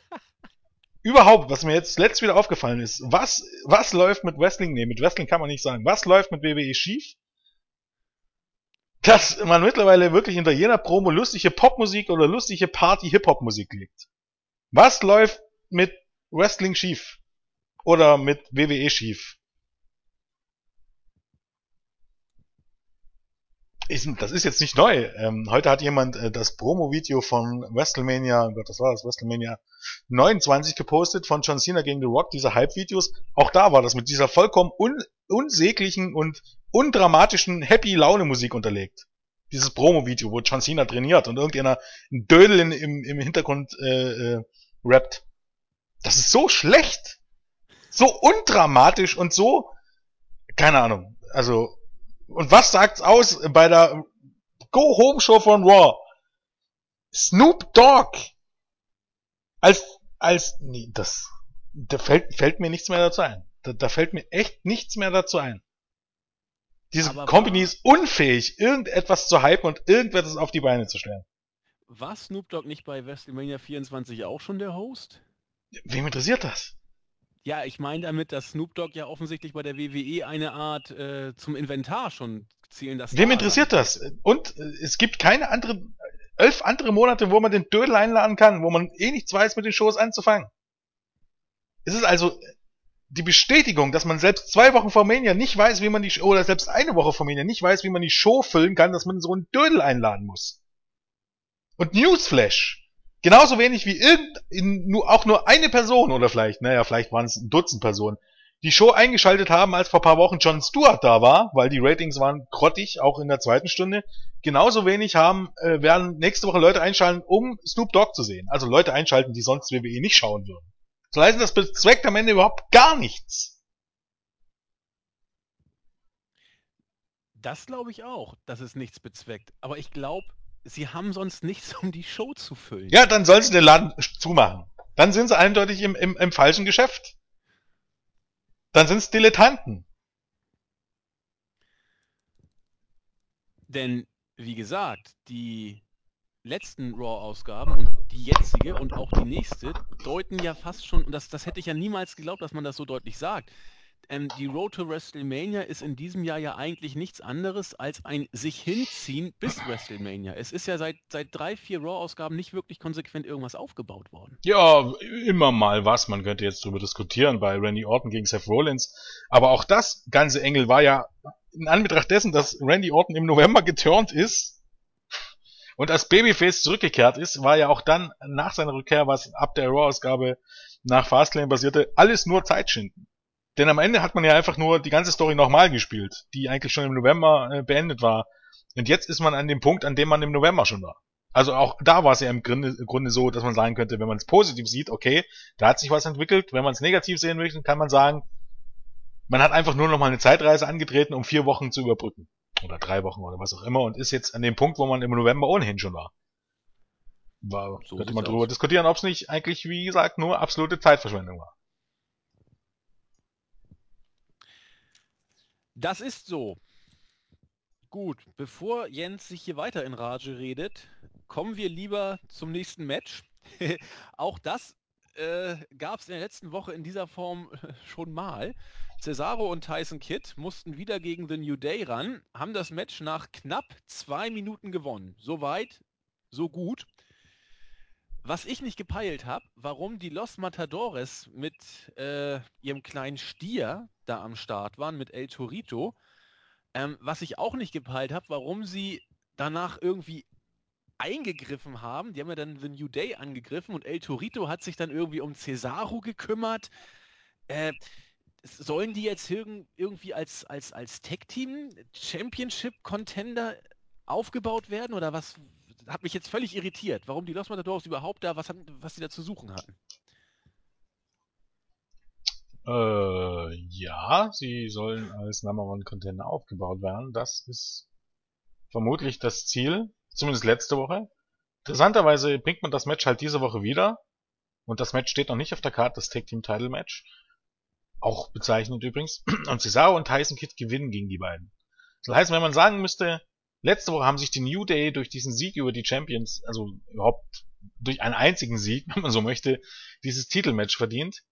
B: Überhaupt, was mir jetzt letzt wieder aufgefallen ist, was, was läuft mit Wrestling? Nee, mit Wrestling kann man nicht sagen. Was läuft mit WWE schief? Dass man mittlerweile wirklich hinter jeder Promo lustige Popmusik oder lustige Party-Hip-Hop-Musik legt. Was läuft mit Wrestling schief? Oder mit WWE schief? Das ist jetzt nicht neu. Ähm, heute hat jemand äh, das Promo-Video von WrestleMania, oh Gott, das war das, WrestleMania 29 gepostet von John Cena gegen The Rock, diese Hype-Videos. Auch da war das mit dieser vollkommen un unsäglichen und undramatischen Happy-Laune-Musik unterlegt. Dieses Promo-Video, wo John Cena trainiert und irgendeiner ein Dödel in, im, im Hintergrund äh, äh, rappt. Das ist so schlecht. So undramatisch und so, keine Ahnung. Also, und was sagt's aus bei der Go Home Show von Raw? Snoop Dogg als als nee, das da fällt fällt mir nichts mehr dazu ein. Da, da fällt mir echt nichts mehr dazu ein. Diese
A: Aber
B: Company ist unfähig, irgendetwas zu hypen und irgendetwas auf die Beine zu stellen.
A: War Snoop Dogg nicht bei WrestleMania 24 auch schon der Host?
B: Wem interessiert das?
A: Ja, ich meine damit, dass Snoop Dogg ja offensichtlich bei der WWE eine Art äh, zum Inventar schon zählen das.
B: Wem interessiert das? Und äh, es gibt keine andere, elf andere Monate, wo man den Dödel einladen kann, wo man eh nichts weiß, mit den Shows anzufangen. Es ist also die Bestätigung, dass man selbst zwei Wochen vor Mania nicht weiß, wie man die, oder selbst eine Woche vor Mania nicht weiß, wie man die Show füllen kann, dass man so einen Dödel einladen muss. Und Newsflash. Genauso wenig wie irgend, nur, auch nur eine Person oder vielleicht, naja, vielleicht waren es ein Dutzend Personen, die Show eingeschaltet haben, als vor paar Wochen Jon Stewart da war, weil die Ratings waren grottig, auch in der zweiten Stunde. Genauso wenig haben, äh, werden nächste Woche Leute einschalten, um Snoop Dogg zu sehen. Also Leute einschalten, die sonst WWE nicht schauen würden. Das heißt, das bezweckt am Ende überhaupt gar nichts.
A: Das glaube ich auch, dass es nichts bezweckt. Aber ich glaube, sie haben sonst nichts, um die Show zu füllen.
B: Ja, dann sollen sie den Laden zumachen. Dann sind sie eindeutig im, im, im falschen Geschäft. Dann sind es Dilettanten.
A: Denn, wie gesagt, die letzten Raw-Ausgaben und die jetzige und auch die nächste deuten ja fast schon, und das, das hätte ich ja niemals geglaubt, dass man das so deutlich sagt. Ähm, die Road to WrestleMania ist in diesem Jahr ja eigentlich nichts anderes als ein sich hinziehen bis WrestleMania. Es ist ja seit, seit drei, vier Raw-Ausgaben nicht wirklich konsequent irgendwas aufgebaut worden.
B: Ja, immer mal was. Man könnte jetzt drüber diskutieren bei Randy Orton gegen Seth Rollins. Aber auch das ganze Engel war ja in Anbetracht dessen, dass Randy Orton im November geturnt ist und als Babyface zurückgekehrt ist, war ja auch dann nach seiner Rückkehr, was ab der Raw-Ausgabe nach Fastlane basierte, alles nur Zeitschinden. Denn am Ende hat man ja einfach nur die ganze Story nochmal gespielt, die eigentlich schon im November äh, beendet war. Und jetzt ist man an dem Punkt, an dem man im November schon war. Also auch da war es ja im Grunde, im Grunde so, dass man sagen könnte, wenn man es positiv sieht, okay, da hat sich was entwickelt. Wenn man es negativ sehen möchte, kann man sagen, man hat einfach nur noch mal eine Zeitreise angetreten, um vier Wochen zu überbrücken. Oder drei Wochen oder was auch immer und ist jetzt an dem Punkt, wo man im November ohnehin schon war. War,
A: So
B: könnte man drüber
A: aus.
B: diskutieren, ob es nicht eigentlich, wie gesagt, nur absolute Zeitverschwendung war.
A: Das ist so. Gut, bevor Jens sich hier weiter in Rage redet, kommen wir lieber zum nächsten Match. Auch das äh, gab es in der letzten Woche in dieser Form schon mal. Cesaro und Tyson Kidd mussten wieder gegen The New Day ran, haben das Match nach knapp zwei Minuten gewonnen. So weit, so gut. Was ich nicht gepeilt habe, warum die Los Matadores mit äh, ihrem kleinen Stier da am Start waren, mit El Torito. Ähm, was ich auch nicht gepeilt habe, warum sie danach irgendwie eingegriffen haben. Die haben ja dann The New Day angegriffen und El Torito hat sich dann irgendwie um Cesaro gekümmert. Äh, sollen die jetzt irg irgendwie als, als, als Tag-Team Championship-Contender aufgebaut werden oder was, hat mich jetzt völlig irritiert, warum die Los Matadores überhaupt da, was, hatten, was sie da zu suchen hatten.
B: Äh, ja, sie sollen als Number One Contender aufgebaut werden. Das ist vermutlich das Ziel, zumindest letzte Woche. Interessanterweise bringt man das Match halt diese Woche wieder. Und das Match steht noch nicht auf der Karte, das Tag Team Title Match. Auch bezeichnet übrigens. Und Cesaro und Tyson Kidd gewinnen gegen die beiden. Das heißt, wenn man sagen müsste, letzte Woche haben sich die New Day durch diesen Sieg über die Champions, also überhaupt durch einen einzigen Sieg, wenn man so möchte, dieses Titelmatch verdient.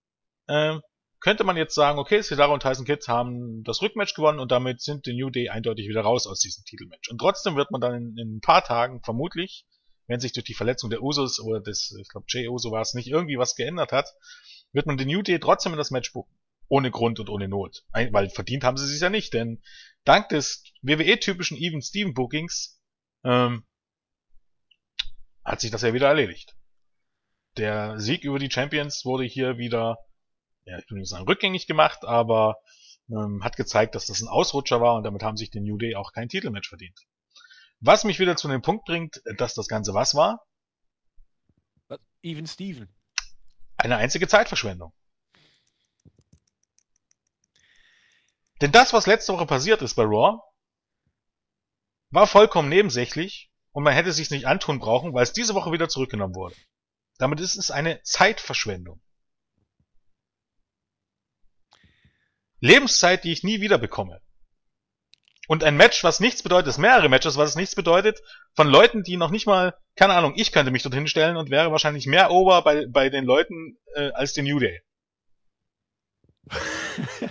B: Ähm, könnte man jetzt sagen, okay, Cesaro und Tyson Kids haben das Rückmatch gewonnen und damit sind die New Day eindeutig wieder raus aus diesem Titelmatch. Und trotzdem wird man dann in, in ein paar Tagen vermutlich, wenn sich durch die Verletzung der Usos oder des, ich glaube Jay Uso war es, nicht irgendwie was geändert hat, wird man die New Day trotzdem in das Match buchen. Ohne Grund und ohne Not. Weil verdient haben sie sich ja nicht, denn dank des WWE-typischen Even Steven Bookings ähm, hat sich das ja wieder erledigt. Der Sieg über die Champions wurde hier wieder ja, ich will nicht sagen rückgängig gemacht, aber ähm, hat gezeigt, dass das ein Ausrutscher war und damit haben sich die New Day auch kein Titelmatch verdient. Was mich wieder zu dem Punkt bringt, dass das Ganze was war?
A: Even Steven.
B: Eine einzige Zeitverschwendung. Denn das, was letzte Woche passiert ist bei Raw, war vollkommen nebensächlich und man hätte sich nicht antun brauchen, weil es diese Woche wieder zurückgenommen wurde. Damit ist es eine Zeitverschwendung. Lebenszeit, die ich nie wieder bekomme. Und ein Match, was nichts bedeutet, ist mehrere Matches, was es nichts bedeutet, von Leuten, die noch nicht mal, keine Ahnung, ich könnte mich dorthin stellen und wäre wahrscheinlich mehr over bei, bei den Leuten äh, als den New Day.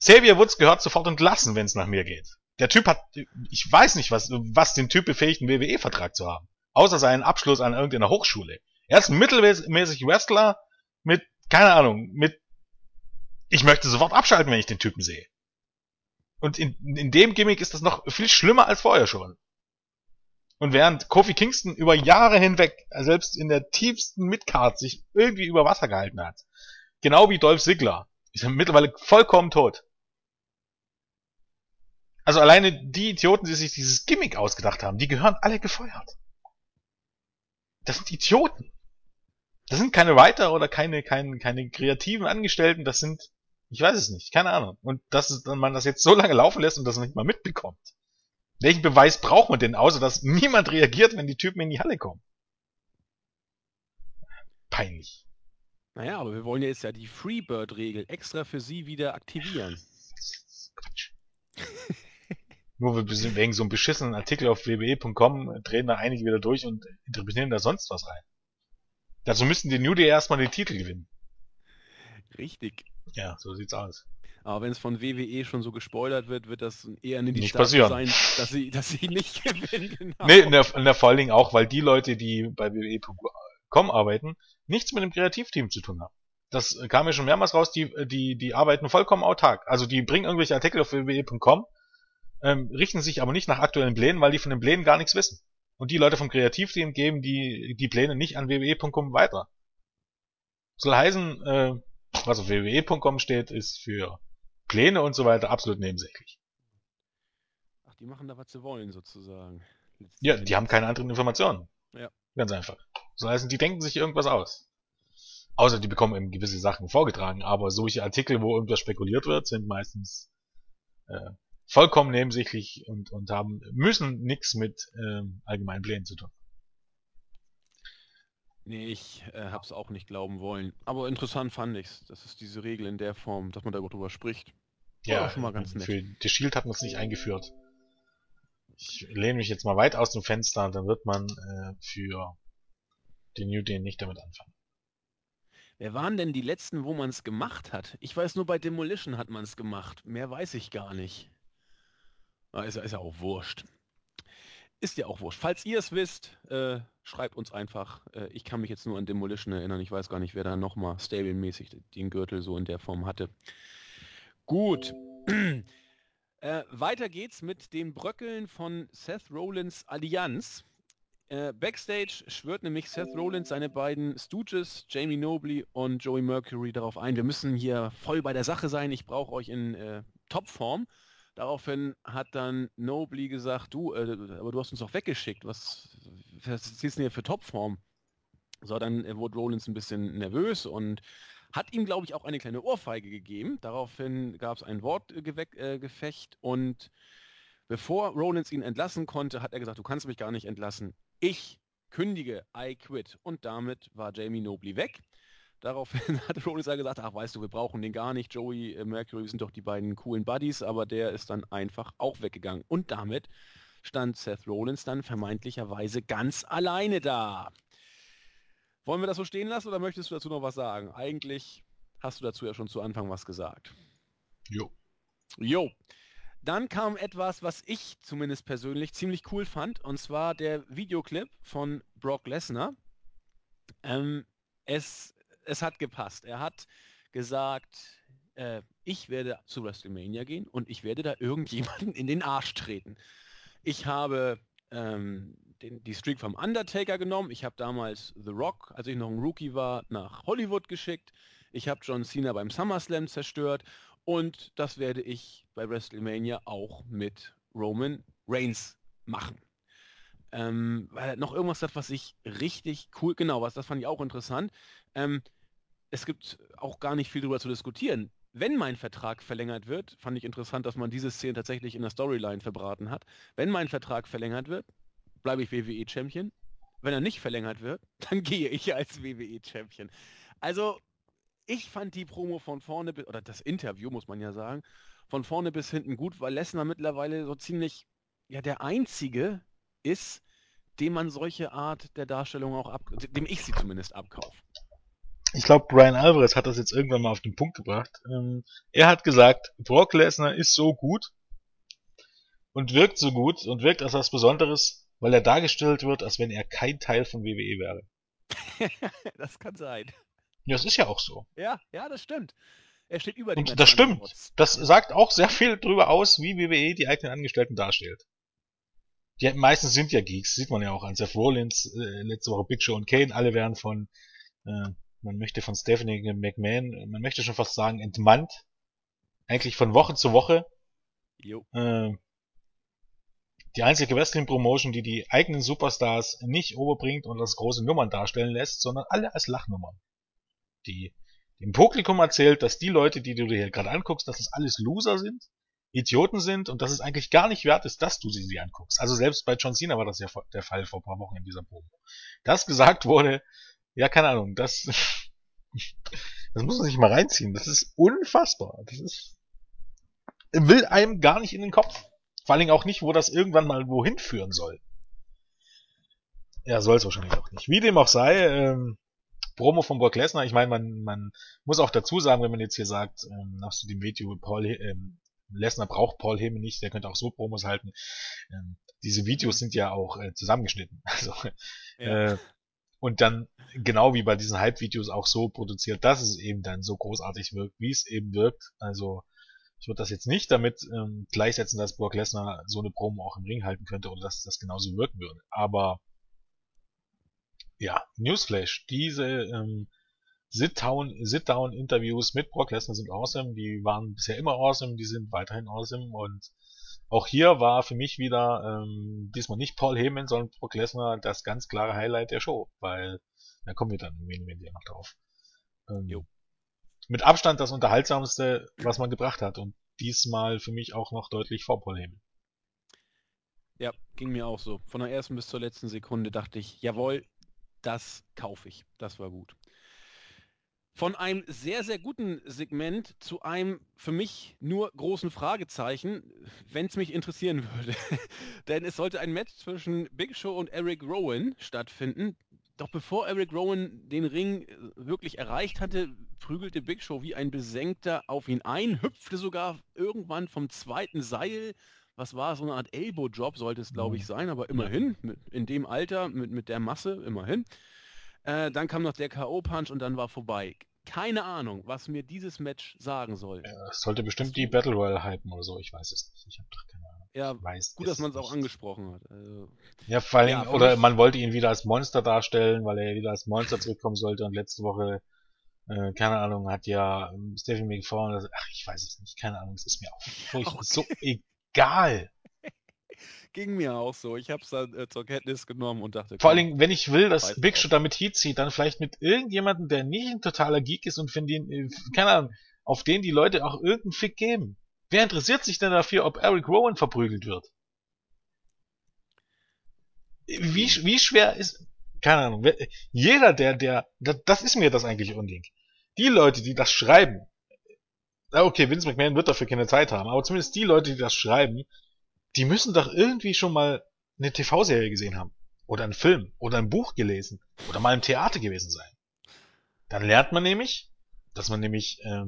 B: Xavier Woods gehört sofort entlassen, wenn es nach mir geht. Der Typ hat, ich weiß nicht, was, was den Typ befähigt, einen WWE-Vertrag zu haben. Außer seinen Abschluss an irgendeiner Hochschule. Er ist ein mittelmäßig Wrestler mit, keine Ahnung, mit ich möchte sofort abschalten, wenn ich den Typen sehe. Und in, in dem Gimmick ist das noch viel schlimmer als vorher schon. Und während Kofi Kingston über Jahre hinweg, selbst in der tiefsten Midcard, sich irgendwie über Wasser gehalten hat, genau wie Dolph Ziggler, ist er mittlerweile vollkommen tot. Also alleine die Idioten, die sich dieses Gimmick ausgedacht haben, die gehören alle gefeuert. Das sind Idioten. Das sind keine Writer oder keine, keine, keine kreativen Angestellten, das sind ich weiß es nicht, keine Ahnung. Und dass man das jetzt so lange laufen lässt und das nicht mal mitbekommt. Welchen Beweis braucht man denn, außer dass niemand reagiert, wenn die Typen in die Halle kommen? Peinlich.
A: Naja, aber wir wollen ja jetzt ja die Freebird-Regel extra für sie wieder aktivieren.
B: Quatsch. Nur wegen so einem beschissenen Artikel auf wwe.com drehen da einige wieder durch und interpretieren da sonst was rein. Dazu müssten die New Day erstmal den Titel gewinnen.
A: Richtig.
B: Ja, so sieht's aus.
A: Aber wenn es von WWE schon so gespoilert wird, wird das eher in die
B: nicht passieren. sein,
A: dass sie, dass sie nicht gewinnen.
B: Genau. Nee, in der, in der vor allen Dingen auch, weil die Leute, die bei WWE.com arbeiten, nichts mit dem Kreativteam zu tun haben. Das kam ja schon mehrmals raus, die, die, die arbeiten vollkommen autark. Also die bringen irgendwelche Artikel auf WWE.com, ähm, richten sich aber nicht nach aktuellen Plänen, weil die von den Plänen gar nichts wissen. Und die Leute vom Kreativteam geben die, die Pläne nicht an WWE.com weiter. Soll heißen, äh, was auf www.com steht, ist für Pläne und so weiter absolut nebensächlich.
A: Ach, die machen da, was sie wollen, sozusagen.
B: Ja, die haben keine anderen Informationen.
A: Ja.
B: Ganz einfach. So heißen, die denken sich irgendwas aus. Außer die bekommen eben gewisse Sachen vorgetragen, aber solche Artikel, wo irgendwas spekuliert wird, sind meistens äh, vollkommen nebensächlich und, und haben müssen nichts mit ähm, allgemeinen Plänen zu tun.
A: Nee, ich äh, habe es auch nicht glauben wollen. Aber interessant fand ich's. Das ist diese Regel in der Form, dass man darüber spricht.
B: Ja, War schon mal ganz nett. Für The Shield hat man es nicht eingeführt. Ich lehne mich jetzt mal weit aus dem Fenster, dann wird man äh, für den New Day nicht damit anfangen.
A: Wer waren denn die letzten, wo man es gemacht hat? Ich weiß nur, bei Demolition hat man es gemacht. Mehr weiß ich gar nicht. Ah, ist, ist ja auch wurscht. Ist ja auch wurscht. Falls ihr es wisst, äh, schreibt uns einfach. Äh, ich kann mich jetzt nur an Demolition erinnern. Ich weiß gar nicht, wer da nochmal stable-mäßig den Gürtel so in der Form hatte. Gut. äh, weiter geht's mit dem Bröckeln von Seth Rollins Allianz. Äh, Backstage schwört nämlich Seth Rollins seine beiden Stooges, Jamie Nobley und Joey Mercury, darauf ein, wir müssen hier voll bei der Sache sein. Ich brauche euch in äh, Topform. Daraufhin hat dann Nobly gesagt, du, äh, aber du hast uns doch weggeschickt. Was, was ist denn hier für Topform? So, dann äh, wurde Rollins ein bisschen nervös und hat ihm, glaube ich, auch eine kleine Ohrfeige gegeben. Daraufhin gab es ein Wortgefecht äh, und bevor Rollins ihn entlassen konnte, hat er gesagt, du kannst mich gar nicht entlassen. Ich kündige, I quit. Und damit war Jamie Nobly weg. Daraufhin hat Rollins gesagt, ach weißt du, wir brauchen den gar nicht. Joey äh, Mercury sind doch die beiden coolen Buddies, aber der ist dann einfach auch weggegangen. Und damit stand Seth Rollins dann vermeintlicherweise ganz alleine da. Wollen wir das so stehen lassen oder möchtest du dazu noch was sagen? Eigentlich hast du dazu ja schon zu Anfang was gesagt.
B: Jo.
A: Jo. Dann kam etwas, was ich zumindest persönlich ziemlich cool fand, und zwar der Videoclip von Brock Lesnar. Ähm, es es hat gepasst. Er hat gesagt, äh, ich werde zu WrestleMania gehen und ich werde da irgendjemanden in den Arsch treten. Ich habe ähm, den, die Streak vom Undertaker genommen. Ich habe damals The Rock, als ich noch ein Rookie war, nach Hollywood geschickt. Ich habe John Cena beim SummerSlam zerstört und das werde ich bei WrestleMania auch mit Roman Reigns machen. Ähm, weil noch irgendwas hat, was ich richtig cool, genau, was das fand ich auch interessant. Ähm, es gibt auch gar nicht viel darüber zu diskutieren. Wenn mein Vertrag verlängert wird, fand ich interessant, dass man diese Szene tatsächlich in der Storyline verbraten hat. Wenn mein Vertrag verlängert wird, bleibe ich WWE-Champion. Wenn er nicht verlängert wird, dann gehe ich als WWE-Champion. Also, ich fand die Promo von vorne oder das Interview, muss man ja sagen, von vorne bis hinten gut, weil Lesnar mittlerweile so ziemlich, ja, der Einzige ist, dem man solche Art der Darstellung auch ab, dem ich sie zumindest abkaufe
B: ich glaube, Brian Alvarez hat das jetzt irgendwann mal auf den Punkt gebracht. Ähm, er hat gesagt, Brock Lesnar ist so gut und wirkt so gut und wirkt als was Besonderes, weil er dargestellt wird, als wenn er kein Teil von WWE wäre.
A: das kann sein.
B: Ja, das ist ja auch so.
A: Ja, ja, das stimmt. Er steht über
B: dem Und das stimmt. Das sagt auch sehr viel darüber aus, wie WWE die eigenen Angestellten darstellt. Die meistens sind ja Geeks, sieht man ja auch an Seth Rollins, äh, letzte Woche Big Show und Kane, alle werden von äh, man möchte von Stephanie McMahon, man möchte schon fast sagen, entmannt. Eigentlich von Woche zu Woche. Jo. Äh, die einzige Wrestling-Promotion, die die eigenen Superstars nicht oberbringt und als große Nummern darstellen lässt, sondern alle als Lachnummern. Die dem Publikum erzählt, dass die Leute, die du dir hier gerade anguckst, dass es alles Loser sind, Idioten sind und dass es eigentlich gar nicht wert ist, dass du sie, sie anguckst. Also selbst bei John Cena war das ja der Fall vor ein paar Wochen in dieser Promo. Das gesagt wurde, ja, keine Ahnung, das, das muss man sich mal reinziehen. Das ist unfassbar. Das ist, will einem gar nicht in den Kopf. Vor allen Dingen auch nicht, wo das irgendwann mal wohin führen soll. Ja, soll es wahrscheinlich auch nicht. Wie dem auch sei, ähm, Promo von Brock Lesnar, ich meine, man, man muss auch dazu sagen, wenn man jetzt hier sagt, ähm, nach dem Video, Paul, ähm, Lesnar braucht Paul Heyman nicht, der könnte auch so Promos halten. Ähm, diese Videos sind ja auch äh, zusammengeschnitten. Also ja. äh, und dann genau wie bei diesen Hype-Videos auch so produziert, dass es eben dann so großartig wirkt, wie es eben wirkt. Also ich würde das jetzt nicht damit ähm, gleichsetzen, dass Brock Lesnar so eine Promo auch im Ring halten könnte oder dass das genauso wirken würde. Aber ja, Newsflash, diese ähm, Sit-Down-Interviews mit Brock Lesnar sind awesome, die waren bisher immer awesome, die sind weiterhin awesome und auch hier war für mich wieder ähm, diesmal nicht Paul Heyman, sondern Brock Lesnar das ganz klare Highlight der Show, weil da kommen wir dann im Main Event ja noch drauf. Ähm, mit Abstand das unterhaltsamste, was man gebracht hat und diesmal für mich auch noch deutlich vor Paul Heyman.
A: Ja, ging mir auch so. Von der ersten bis zur letzten Sekunde dachte ich, jawohl, das kaufe ich. Das war gut von einem sehr, sehr guten Segment zu einem für mich nur großen Fragezeichen, wenn es mich interessieren würde. Denn es sollte ein Match zwischen Big Show und Eric Rowan stattfinden. Doch bevor Eric Rowan den Ring äh, wirklich erreicht hatte, prügelte Big Show wie ein Besenkter auf ihn ein, hüpfte sogar irgendwann vom zweiten Seil. Was war so eine Art Elbow-Drop, sollte es glaube ich sein, aber immerhin, mit, in dem Alter, mit, mit der Masse, immerhin. Äh, dann kam noch der K.O.-Punch und dann war vorbei. Keine Ahnung, was mir dieses Match sagen soll.
B: Es sollte bestimmt die Battle Royale hypen oder so, ich weiß es nicht. Ich habe doch keine Ahnung.
A: Ja, weiß gut, dass man es auch angesprochen hat. Also,
B: ja, vor allem, ja, oder man wollte ihn wieder als Monster darstellen, weil er wieder als Monster zurückkommen sollte und letzte Woche äh, keine Ahnung, hat ja ähm, Stephanie McFarlane, ach, ich weiß es nicht, keine Ahnung, es ist mir auch furchtbar
A: Okay.
B: so egal.
A: Ging mir auch so. Ich hab's dann äh, zur Kenntnis genommen und dachte,
B: Vor allen Dingen, wenn ich will, dass Big. Show damit Heat zieht, dann vielleicht mit irgendjemandem, der nicht ein totaler Geek ist und für den, äh, keine Ahnung, auf den die Leute auch irgendeinen Fick geben. Wer interessiert sich denn dafür, ob Eric Rowan verprügelt wird? Wie, sch- wie schwer ist, keine Ahnung, jeder, der, der, das, ist mir das eigentlich Unding. Die Leute, die das schreiben, okay, Vince McMahon wird dafür keine Zeit haben, aber zumindest die Leute, die das schreiben, die müssen doch irgendwie schon mal eine TV-Serie gesehen haben. Oder einen Film. Oder ein Buch gelesen. Oder mal im Theater gewesen sein. Dann lernt man nämlich, dass man nämlich äh,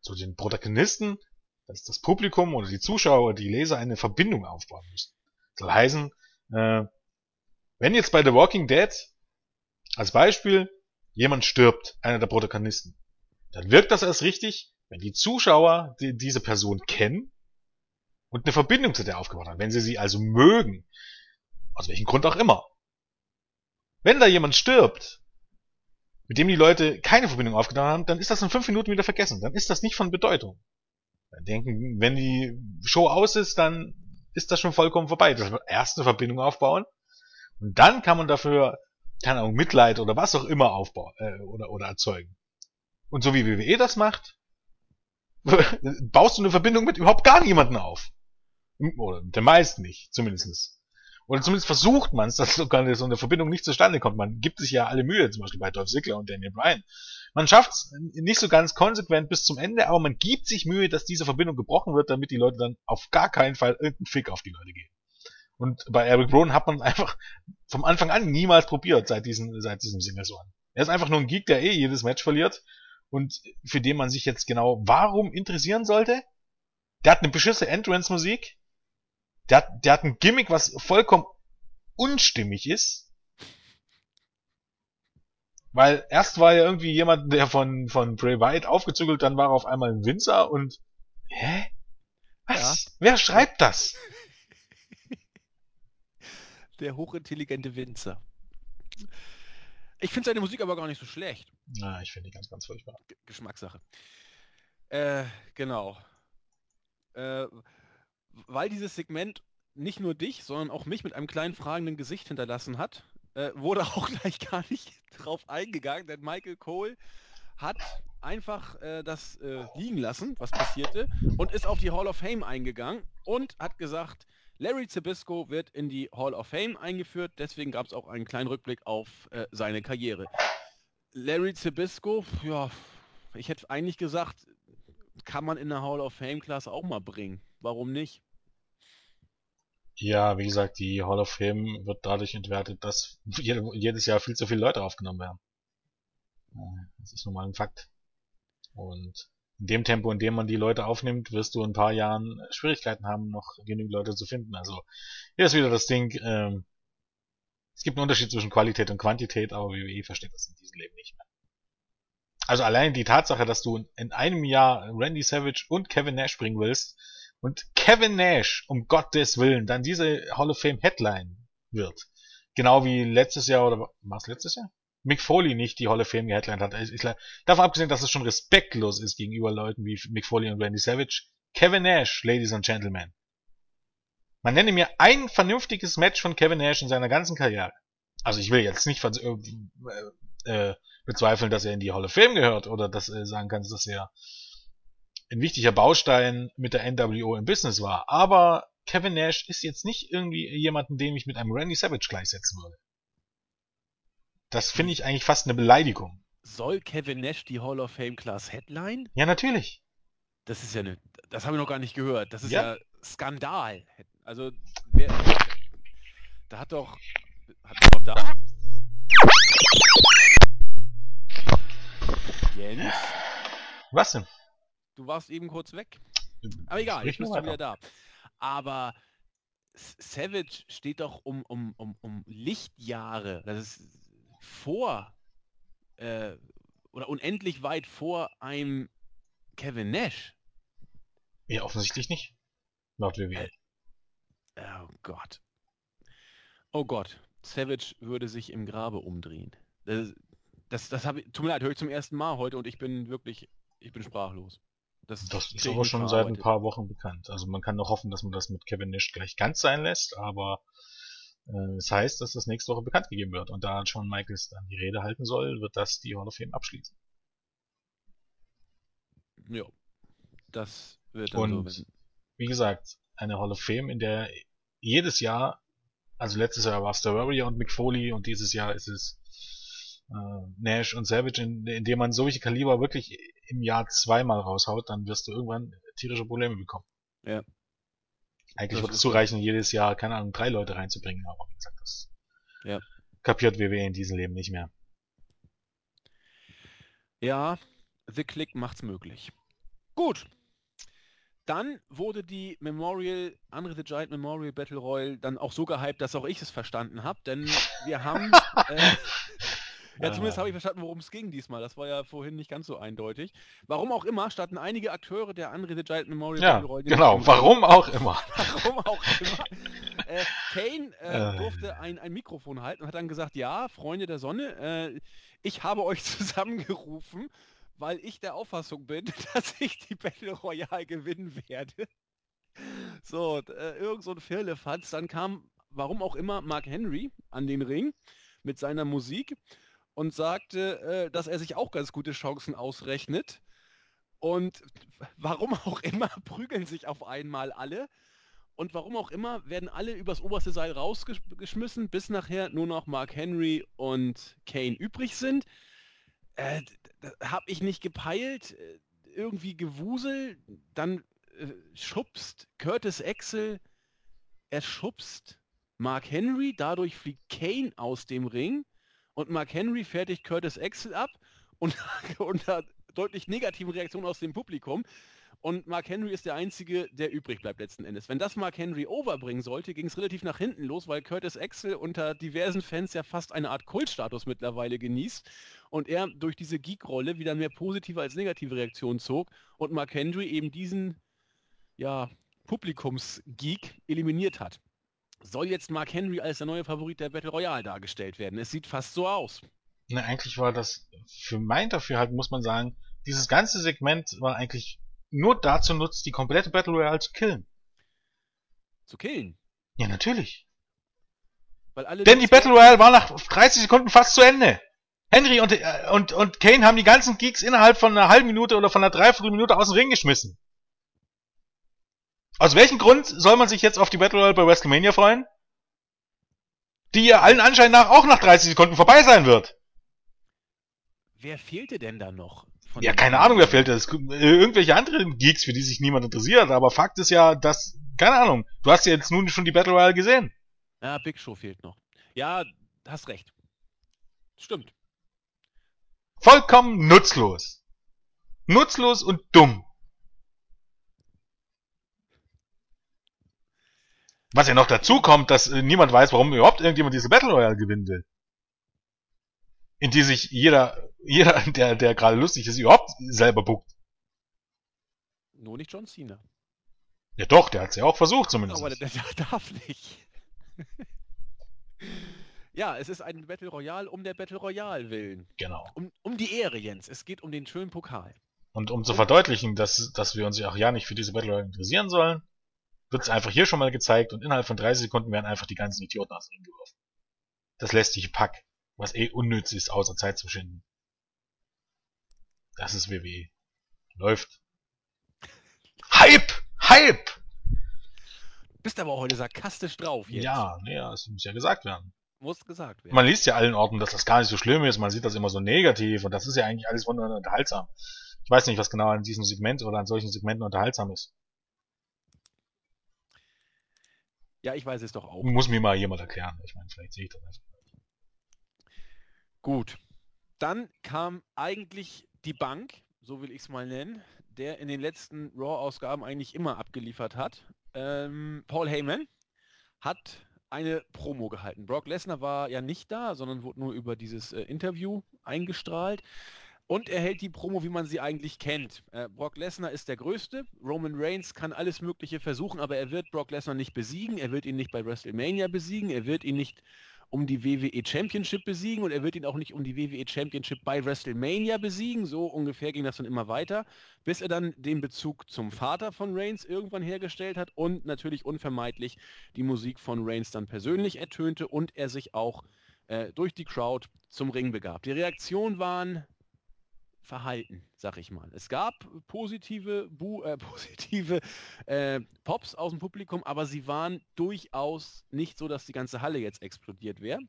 B: zu den Protagonisten, dass das Publikum oder die Zuschauer, die Leser eine Verbindung aufbauen müssen. Soll heißen, äh, wenn jetzt bei The Walking Dead als Beispiel jemand stirbt, einer der Protagonisten, dann wirkt das erst richtig, wenn die Zuschauer die, diese Person kennen und eine Verbindung zu der aufgebaut haben, wenn sie sie also mögen, aus welchem Grund auch immer. Wenn da jemand stirbt, mit dem die Leute keine Verbindung aufgenommen haben, dann ist das in fünf Minuten wieder vergessen. Dann ist das nicht von Bedeutung. Dann denken, wenn die Show aus ist, dann ist das schon vollkommen vorbei. Das erst eine Verbindung aufbauen und dann kann man dafür, keine Ahnung, Mitleid oder was auch immer aufbauen äh, oder, oder erzeugen. Und so wie WWE das macht, baust du eine Verbindung mit überhaupt gar niemanden auf. Oder mit den meisten nicht, zumindestens. Oder zumindest versucht man es, dass sogar so eine Verbindung nicht zustande kommt. Man gibt sich ja alle Mühe, zum Beispiel bei Dolph Ziggler und Daniel Bryan. Man schafft es nicht so ganz konsequent bis zum Ende, aber man gibt sich Mühe, dass diese Verbindung gebrochen wird, damit die Leute dann auf gar keinen Fall irgendeinen Fick auf die Leute geben. Und bei Eric Rowan hat man einfach vom Anfang an niemals probiert, seit diesem, seit diesem Single-Song. Er ist einfach nur ein Geek, der eh jedes Match verliert und für den man sich jetzt genau warum interessieren sollte. Der hat eine beschissene Entrance-Musik. Der hat, der hat ein Gimmick, was vollkommen unstimmig ist. Weil erst war er irgendwie jemand, der von, von Bray Wyatt aufgezügelt, dann war er auf einmal ein Winzer und, hä? Was? Wer schreibt das?
A: der hochintelligente Winzer. Ich finde seine Musik aber gar nicht so schlecht.
B: Na, ich finde die ganz, ganz furchtbar.
A: G Geschmackssache. Äh, genau. Äh, weil dieses Segment nicht nur dich, sondern auch mich mit einem kleinen fragenden Gesicht hinterlassen hat, äh, wurde auch gleich gar nicht drauf eingegangen, denn Michael Cole hat einfach äh, das äh, liegen lassen, was passierte, und ist auf die Hall of Fame eingegangen und hat gesagt, Larry Zbysko wird in die Hall of Fame eingeführt, deswegen gab es auch einen kleinen Rückblick auf äh, seine Karriere. Larry Zbysko, ja, ich hätte eigentlich gesagt, kann man in der Hall of Fame Klasse auch mal bringen. Warum nicht?
B: Ja, wie gesagt, die Hall of Fame wird dadurch entwertet, dass jedes Jahr viel zu viele Leute aufgenommen werden. Das ist nun mal ein Fakt. Und in dem Tempo, in dem man die Leute aufnimmt, wirst du in ein paar Jahren Schwierigkeiten haben, noch genügend Leute zu finden. Also hier ist wieder das Ding, ähm, es gibt einen Unterschied zwischen Qualität und Quantität, aber WWE versteht das in diesem Leben nicht mehr. Also allein die Tatsache, dass du in einem Jahr Randy Savage und Kevin Nash bringen willst und Kevin Nash, um Gottes Willen, dann diese Hall of Fame Headline wird. Genau wie letztes Jahr, oder war es letztes Jahr? Mick Foley nicht die Hall of Fame geheadlined hat. Ich, davon abgesehen, dass es schon respektlos ist gegenüber Leuten wie Mick Foley und Randy Savage. Kevin Nash, Ladies and Gentlemen. Man nenne mir ein vernünftiges Match von Kevin Nash in seiner ganzen Karriere. Also ich will jetzt nicht äh, äh, bezweifeln, dass er in die Hall of Fame gehört oder dass er sagen kann, dass er ein wichtiger Baustein mit der NWO im Business war. Aber Kevin Nash ist jetzt nicht irgendwie jemanden, den ich mit einem Randy Savage gleichsetzen würde. Das finde ich eigentlich fast eine Beleidigung.
A: Soll Kevin Nash die Hall of Fame Class Headline?
B: Ja, natürlich.
A: Das ist ja eine, das habe ich noch gar nicht gehört. Das ist
B: Ja.
A: ja, Skandal. Also, wer, da hat doch, hat doch da? Jens,
B: Was denn?
A: Du warst eben kurz weg. Aber egal, jetzt bist du wieder da. Aber Savage steht doch um, um, um, um Lichtjahre, das ist vor äh, oder unendlich weit vor einem Kevin Nash.
B: Ja, offensichtlich nicht. Laut WWE.
A: Oh Gott. Oh Gott. Savage würde sich im Grabe umdrehen. Das, das, das habe ich, tut mir leid, höre ich zum ersten Mal heute und ich bin wirklich, ich bin sprachlos.
B: Das, das ist aber schon seit ein paar Wochen bekannt. Also man kann noch hoffen, dass man das mit Kevin Nash gleich ganz sein lässt, aber äh, es heißt, dass das nächste Woche bekannt gegeben wird. Und da Shawn Michaels dann die Rede halten soll, wird das die Hall of Fame abschließen.
A: Ja, das wird dann
B: Und so, wie gesagt, eine Hall of Fame, in der jedes Jahr, also letztes Jahr war es der Warrior und Mick Foley und dieses Jahr ist es äh, Nash und Savage, in, in dem man solche Kaliber wirklich im Jahr zweimal raushaut, dann wirst du irgendwann tierische Probleme bekommen.
A: Ja.
B: Eigentlich wird es zureichen, jedes Jahr, keine Ahnung, drei Leute reinzubringen, aber wie gesagt, das
A: ja.
B: kapiert WWE in diesem Leben nicht mehr.
A: Ja, The Click macht's möglich. Gut. Dann wurde die Memorial, Andre the Giant Memorial Battle Royal dann auch so gehypt, dass auch ich es verstanden habe, denn wir haben äh, ja, zumindest habe ich verstanden, worum es ging diesmal. Das war ja vorhin nicht ganz so eindeutig. Warum auch immer, standen einige Akteure der Andre the Giant Memorial
B: ja, Battle Royale. Genau, warum auch immer.
A: warum auch immer. Äh, Kane äh, äh, durfte ein, ein Mikrofon halten und hat dann gesagt, ja, Freunde der Sonne, äh, ich habe euch zusammengerufen, weil ich der Auffassung bin, dass ich die Battle Royale gewinnen werde. So, äh, irgend so ein Firlefanz. Dann kam, warum auch immer, Mark Henry an den Ring mit seiner Musik und sagte, äh, dass er sich auch ganz gute Chancen ausrechnet. Und warum auch immer prügeln sich auf einmal alle. Und warum auch immer werden alle übers oberste Seil rausgeschmissen, bis nachher nur noch Mark Henry und Kane übrig sind. Äh, habe ich nicht gepeilt. Äh, irgendwie Gewusel. Dann äh, schubst Curtis Axel, er schubst Mark Henry, dadurch fliegt Kane aus dem Ring und Mark Henry fertigt Curtis Axel ab und unter deutlich negativen Reaktionen aus dem Publikum. Und Mark Henry ist der Einzige, der übrig bleibt letzten Endes. Wenn das Mark Henry overbringen sollte, ging es relativ nach hinten los, weil Curtis Axel unter diversen Fans ja fast eine Art Kultstatus mittlerweile genießt und er durch diese Geek-Rolle wieder mehr positive als negative Reaktionen zog und Mark Henry eben diesen ja, Publikumsgeek eliminiert hat soll jetzt Mark Henry als der neue Favorit der Battle Royale dargestellt werden. Es sieht fast so aus.
B: Na, eigentlich war das, für mein Dafürhalten muss man sagen, dieses ganze Segment war eigentlich nur dazu nutzt, die komplette Battle Royale zu killen.
A: Zu killen?
B: Ja, natürlich. Denn die Battle Royale war nach 30 Sekunden fast zu Ende. Henry und, äh, und, und Kane haben die ganzen Geeks innerhalb von einer halben Minute oder von einer Dreiviertelminute aus dem Ring geschmissen. Aus welchem Grund soll man sich jetzt auf die Battle Royale bei WrestleMania freuen? Die ja allen Anschein nach auch nach 30 Sekunden vorbei sein wird.
A: Wer fehlte denn da noch?
B: Ja, keine Ahnung, wer fehlte. Es, irgendwelche anderen Geeks, für die sich niemand interessiert. Aber Fakt ist ja, dass, keine Ahnung, du hast ja jetzt nun schon die Battle Royale gesehen.
A: Ja, Big Show fehlt noch. Ja, hast recht. Stimmt.
B: Vollkommen nutzlos. Nutzlos und dumm. Was ja noch dazu kommt, dass äh, niemand weiß, warum überhaupt irgendjemand diese Battle Royale gewinnen will. In die sich jeder, jeder, der, der gerade lustig ist, überhaupt selber buckt.
A: Nur nicht John Cena.
B: Ja doch, der hat es ja auch versucht zumindest.
A: Aber der, der darf nicht. ja, es ist ein Battle Royale um der Battle Royale willen.
B: Genau.
A: Um, um die Ehre, Jens. Es geht um den schönen Pokal.
B: Und um zu verdeutlichen, dass, dass wir uns ja auch ja nicht für diese Battle Royale interessieren sollen, wird es einfach hier schon mal gezeigt und innerhalb von 30 Sekunden werden einfach die ganzen Idioten aus dem Ring geworfen. Das lästige Pack, was eh unnütz ist, außer Zeit zu schinden. Das ist WWE. Läuft. Hype! Hype!
A: Bist aber auch heute sarkastisch drauf
B: jetzt. Ja, naja, es muss ja gesagt werden.
A: Muss gesagt werden.
B: Man liest ja allen Orten, dass das gar nicht so schlimm ist. Man sieht das immer so negativ und das ist ja eigentlich alles wunderbar unterhaltsam. Ich weiß nicht, was genau an diesem Segment oder an solchen Segmenten unterhaltsam ist.
A: Ja, ich weiß es doch auch.
B: Muss mir mal jemand erklären. Ich meine, vielleicht sehe ich das einfach.
A: Gut. Dann kam eigentlich die Bank, so will ich es mal nennen, der in den letzten Raw-Ausgaben eigentlich immer abgeliefert hat. Ähm, Paul Heyman hat eine Promo gehalten. Brock Lesnar war ja nicht da, sondern wurde nur über dieses äh, Interview eingestrahlt. Und er hält die Promo, wie man sie eigentlich kennt. Äh, Brock Lesnar ist der Größte. Roman Reigns kann alles Mögliche versuchen, aber er wird Brock Lesnar nicht besiegen. Er wird ihn nicht bei WrestleMania besiegen. Er wird ihn nicht um die WWE Championship besiegen und er wird ihn auch nicht um die WWE Championship bei WrestleMania besiegen. So ungefähr ging das dann immer weiter, bis er dann den Bezug zum Vater von Reigns irgendwann hergestellt hat und natürlich unvermeidlich die Musik von Reigns dann persönlich ertönte und er sich auch äh, durch die Crowd zum Ring begab. Die Reaktionen waren verhalten, sag ich mal. Es gab positive, Bu äh, positive äh, Pops aus dem Publikum, aber sie waren durchaus nicht so, dass die ganze Halle jetzt explodiert wäre.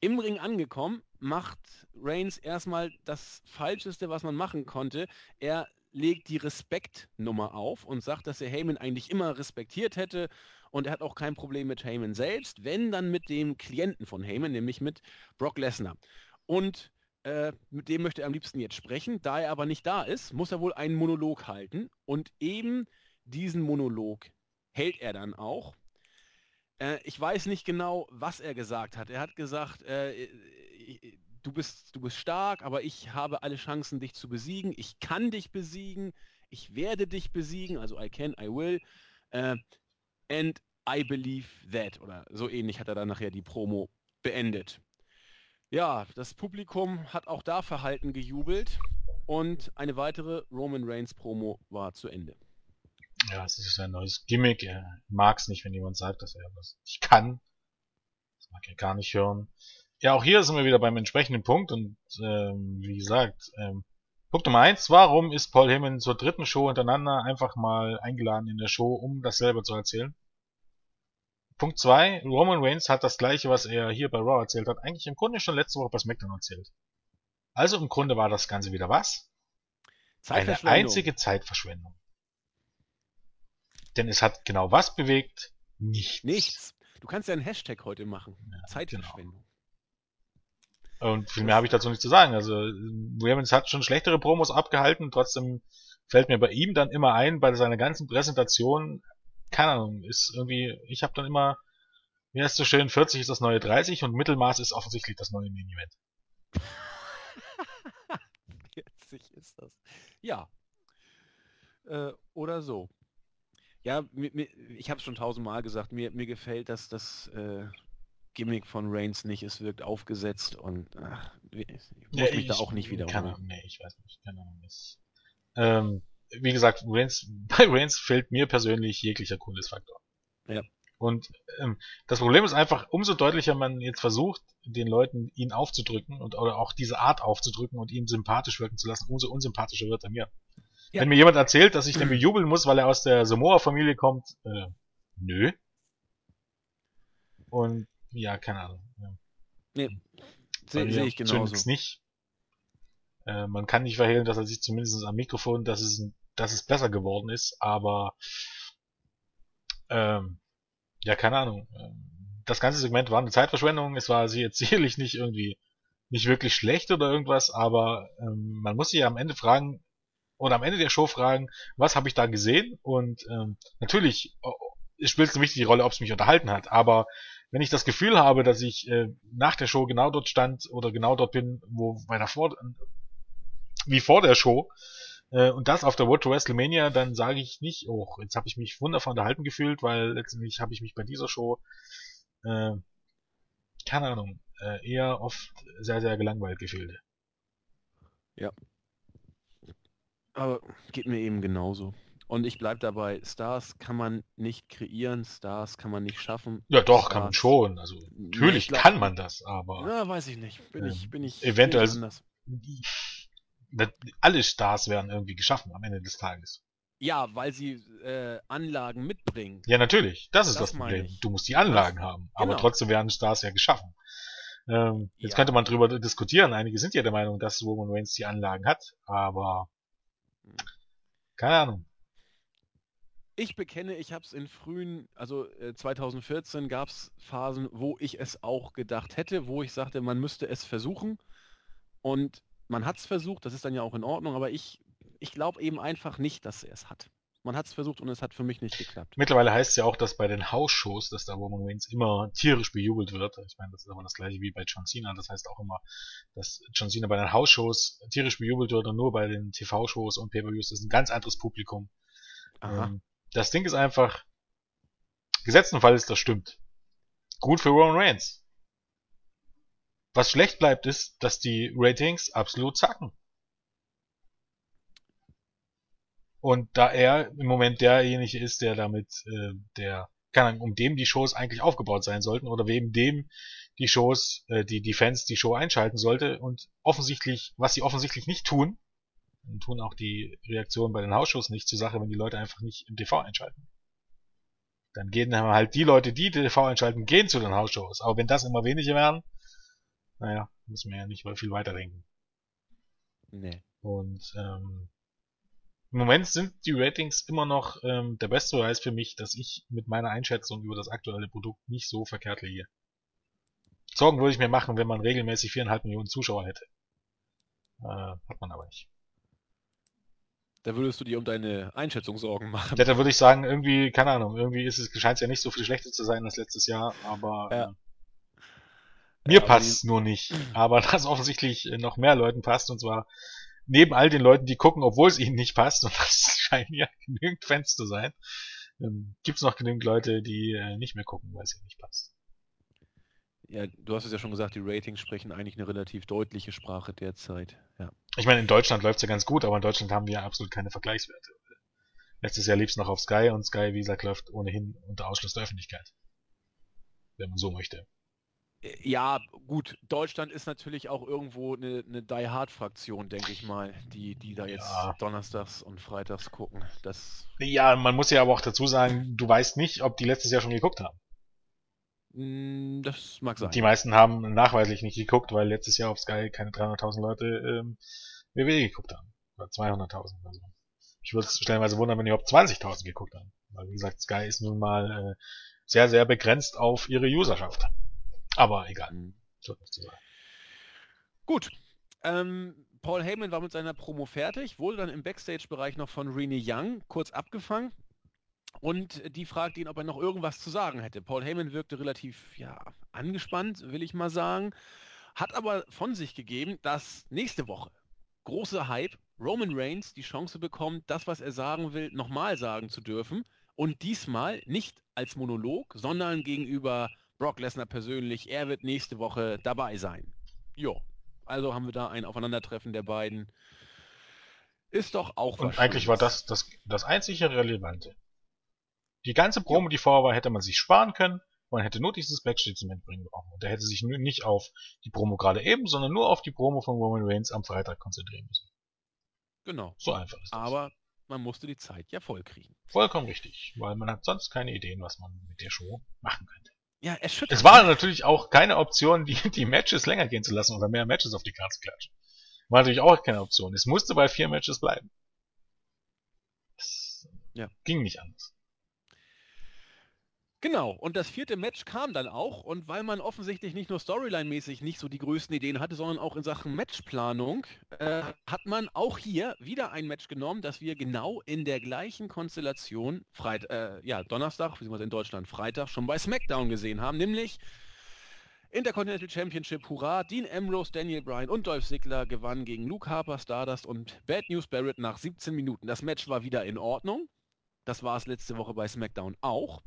A: Im Ring angekommen, macht Reigns erstmal das Falscheste, was man machen konnte. Er legt die Respektnummer auf und sagt, dass er Heyman eigentlich immer respektiert hätte und er hat auch kein Problem mit Heyman selbst, wenn dann mit dem Klienten von Heyman, nämlich mit Brock Lesnar. Und äh, mit dem möchte er am liebsten jetzt sprechen. Da er aber nicht da ist, muss er wohl einen Monolog halten. Und eben diesen Monolog hält er dann auch. Äh, ich weiß nicht genau, was er gesagt hat. Er hat gesagt, äh, du, bist, du bist stark, aber ich habe alle Chancen, dich zu besiegen. Ich kann dich besiegen. Ich werde dich besiegen. Also I can, I will. Äh, and I believe that. Oder so ähnlich hat er dann nachher die Promo beendet. Ja, das Publikum hat auch da verhalten gejubelt und eine weitere Roman Reigns Promo war zu Ende.
B: Ja, es ist ein neues Gimmick. Er mag es nicht, wenn jemand sagt, dass er was nicht kann. Das mag er gar nicht hören. Ja, auch hier sind wir wieder beim entsprechenden Punkt und ähm, wie gesagt, ähm, Punkt Nummer eins, warum ist Paul Heyman zur dritten Show hintereinander einfach mal eingeladen in der Show, um das selber zu erzählen? Punkt 2, Roman Reigns hat das gleiche, was er hier bei Raw erzählt hat, eigentlich im Grunde schon letzte Woche bei SmackDown erzählt. Also im Grunde war das Ganze wieder was? Eine einzige Zeitverschwendung. Denn es hat genau was bewegt? Nichts.
A: Nichts. Du kannst ja einen Hashtag heute machen. Ja, Zeitverschwendung.
B: Genau. Und viel mehr habe ich dazu nicht zu sagen. Also, Williams hat schon schlechtere Promos abgehalten, trotzdem fällt mir bei ihm dann immer ein, bei seiner ganzen Präsentation, keine Ahnung, ist irgendwie, ich habe dann immer, wie heißt so schön, 40 ist das neue 30 und Mittelmaß ist offensichtlich das neue Main Event.
A: 40 ist das. Ja. Äh, oder so. Ja, mir, mir, ich habe es schon tausendmal gesagt, mir, mir gefällt das, das äh, Gimmick von Reigns nicht. Es wirkt aufgesetzt und ach, ich muss ja, mich ich, da auch nicht wiederholen.
B: Keine Ahnung, nee, ich weiß nicht. Keine Ahnung. Das, ähm, wie gesagt, Reigns, bei Reigns fehlt mir persönlich jeglicher Coolness-Faktor.
A: Ja.
B: Und ähm, das Problem ist einfach, umso deutlicher man jetzt versucht, den Leuten ihn aufzudrücken und oder auch diese Art aufzudrücken und ihn sympathisch wirken zu lassen, umso unsympathischer wird er mir. Ja. Wenn mir jemand erzählt, dass ich dann bejubeln muss, weil er aus der Samoa-Familie kommt, äh, nö. Und ja, keine Ahnung. Ja.
A: Nee, sehe seh ich genauso.
B: nicht. Äh, man kann nicht verhehlen, dass er sich zumindest am Mikrofon, dass es, dass es besser geworden ist, aber ähm, ja, keine Ahnung. Ähm, das ganze Segment war eine Zeitverschwendung. Es war jetzt sicherlich nicht irgendwie nicht wirklich schlecht oder irgendwas, aber ähm, man muss sich ja am Ende fragen oder am Ende der Show fragen, was habe ich da gesehen? Und ähm, natürlich es spielt eine wichtige Rolle, ob es mich unterhalten hat, aber wenn ich das Gefühl habe, dass ich äh, nach der Show genau dort stand oder genau dort bin, wo bei der vor wie vor der Show äh, und das auf der Road to WrestleMania, dann sage ich nicht, oh, jetzt habe ich mich wundervoll unterhalten gefühlt, weil letztendlich habe ich mich bei dieser Show, äh, keine Ahnung, äh, eher oft sehr, sehr gelangweilt gefühlt.
A: Ja. Aber geht mir eben genauso. Und ich bleibe dabei, Stars kann man nicht kreieren, Stars kann man nicht schaffen.
B: Ja doch,
A: Stars,
B: kann man schon. Also natürlich glaub, kann man das, aber.
A: Ja, weiß ich nicht. Bin ich, bin ich.
B: Eventuell. Anders alle Stars werden irgendwie geschaffen am Ende des Tages.
A: Ja, weil sie äh, Anlagen mitbringen.
B: Ja, natürlich. Das ist das, das Problem. Du musst die Anlagen das, haben. Aber genau. trotzdem werden Stars ja geschaffen. Ähm, jetzt ja. könnte man drüber diskutieren. Einige sind ja der Meinung, dass Roman Reigns die Anlagen hat. Aber keine Ahnung.
A: Ich bekenne, ich habe es in frühen, also äh, 2014 gab es Phasen, wo ich es auch gedacht hätte, wo ich sagte, man müsste es versuchen. Und man hat es versucht, das ist dann ja auch in Ordnung, aber ich, ich glaube eben einfach nicht, dass er es hat. Man hat es versucht und es hat für mich nicht geklappt.
B: Mittlerweile heißt es ja auch, dass bei den Hausshows, dass da Roman Reigns immer tierisch bejubelt wird. Ich meine, das ist aber das gleiche wie bei John Cena. Das heißt auch immer, dass John Cena bei den Hausshows tierisch bejubelt wird und nur bei den TV-Shows und Pay-Per-Views ist ein ganz anderes Publikum. Ähm, das Ding ist einfach, gesetzten Fall ist das stimmt. Gut für Roman Reigns. Was schlecht bleibt, ist, dass die Ratings absolut zacken. Und da er im Moment derjenige ist, der damit, äh, der, keine Ahnung, um dem die Shows eigentlich aufgebaut sein sollten oder wem dem die Shows, äh, die, die Fans die Show einschalten sollte und offensichtlich, was sie offensichtlich nicht tun, und tun auch die Reaktionen bei den Hausshows nicht zur Sache, wenn die Leute einfach nicht im TV einschalten. Dann gehen dann halt die Leute, die TV einschalten, gehen zu den Hausshows. Aber wenn das immer weniger werden, naja, müssen wir ja nicht viel weiterdenken. Nee. Und ähm, im Moment sind die Ratings immer noch ähm, der beste Beweis für mich, dass ich mit meiner Einschätzung über das aktuelle Produkt nicht so verkehrt liege. Sorgen würde ich mir machen, wenn man regelmäßig viereinhalb Millionen Zuschauer hätte. Äh, hat man aber nicht.
A: Da würdest du dir um deine Einschätzung Sorgen machen.
B: Ja, da würde ich sagen, irgendwie, keine Ahnung, irgendwie ist es, scheint es ja nicht so viel schlechter zu sein als letztes Jahr, aber ja. äh, mir ja, passt es nur nicht. Aber das offensichtlich noch mehr Leuten passt, und zwar neben all den Leuten, die gucken, obwohl es ihnen nicht passt, und das scheinen ja genügend Fans zu sein, ähm, gibt es noch genügend Leute, die äh, nicht mehr gucken, weil es ihnen nicht passt.
A: Ja, du hast es ja schon gesagt, die Ratings sprechen eigentlich eine relativ deutliche Sprache derzeit. Ja.
B: Ich meine, in Deutschland läuft es ja ganz gut, aber in Deutschland haben wir ja absolut keine Vergleichswerte. Letztes Jahr lief es noch auf Sky und Sky, wie gesagt, läuft ohnehin unter Ausschluss der Öffentlichkeit. Wenn man so möchte.
A: Ja, gut, Deutschland ist natürlich auch irgendwo eine, eine Die Hard-Fraktion, denke ich mal, die, die da jetzt ja. donnerstags und freitags gucken. Das
B: ja, man muss ja aber auch dazu sagen, du weißt nicht, ob die letztes Jahr schon geguckt haben.
A: Mm, das mag sein.
B: Die meisten haben nachweislich nicht geguckt, weil letztes Jahr auf Sky keine 300.000 Leute ähm, WWE geguckt haben. Oder 200.000 oder so. Ich würde es stellenweise wundern, wenn überhaupt 20.000 geguckt haben. Weil, wie gesagt, Sky ist nun mal äh, sehr, sehr begrenzt auf ihre Userschaft. Aber egal. Mhm. So
A: Gut. Ähm, Paul Heyman war mit seiner Promo fertig, wurde dann im Backstage-Bereich noch von Renee Young kurz abgefangen und die fragte ihn, ob er noch irgendwas zu sagen hätte. Paul Heyman wirkte relativ ja, angespannt, will ich mal sagen, hat aber von sich gegeben, dass nächste Woche große Hype Roman Reigns die Chance bekommt, das, was er sagen will, nochmal sagen zu dürfen und diesmal nicht als Monolog, sondern gegenüber Brock Lesnar persönlich. Er wird nächste Woche dabei sein. Jo, also haben wir da ein Aufeinandertreffen der beiden. Ist doch auch
B: Und eigentlich war das, das das einzige Relevante. Die ganze Promo, die vorher war, hätte man sich sparen können. Man hätte nur dieses Backstage-Segment bringen brauchen. Und er hätte sich nicht auf die Promo gerade eben, sondern nur auf die Promo von Roman Reigns am Freitag konzentrieren müssen.
A: Genau.
B: So einfach ist
A: das. Aber man musste die Zeit ja voll kriegen.
B: Vollkommen richtig, weil man hat sonst keine Ideen, was man mit der Show machen könnte.
A: Ja, erschütternd.
B: Es war natürlich auch keine Option, die, die Matches länger gehen zu lassen oder mehr Matches auf die Karte zu klatschen. War natürlich auch keine Option. Es musste bei vier Matches bleiben. Das ja. ging nicht anders.
A: Genau, und das vierte Match kam dann auch und weil man offensichtlich nicht nur Storyline-mäßig nicht so die größten Ideen hatte, sondern auch in Sachen Matchplanung, äh, hat man auch hier wieder ein Match genommen, das wir genau in der gleichen Konstellation Freit äh, ja, Donnerstag, wie es in Deutschland Freitag, schon bei SmackDown gesehen haben, nämlich Intercontinental Championship, hurra, Dean Ambrose, Daniel Bryan und Dolph Ziggler gewannen gegen Luke Harper, Stardust und Bad News Barrett nach 17 Minuten. Das Match war wieder in Ordnung. Das war es letzte Woche bei SmackDown auch.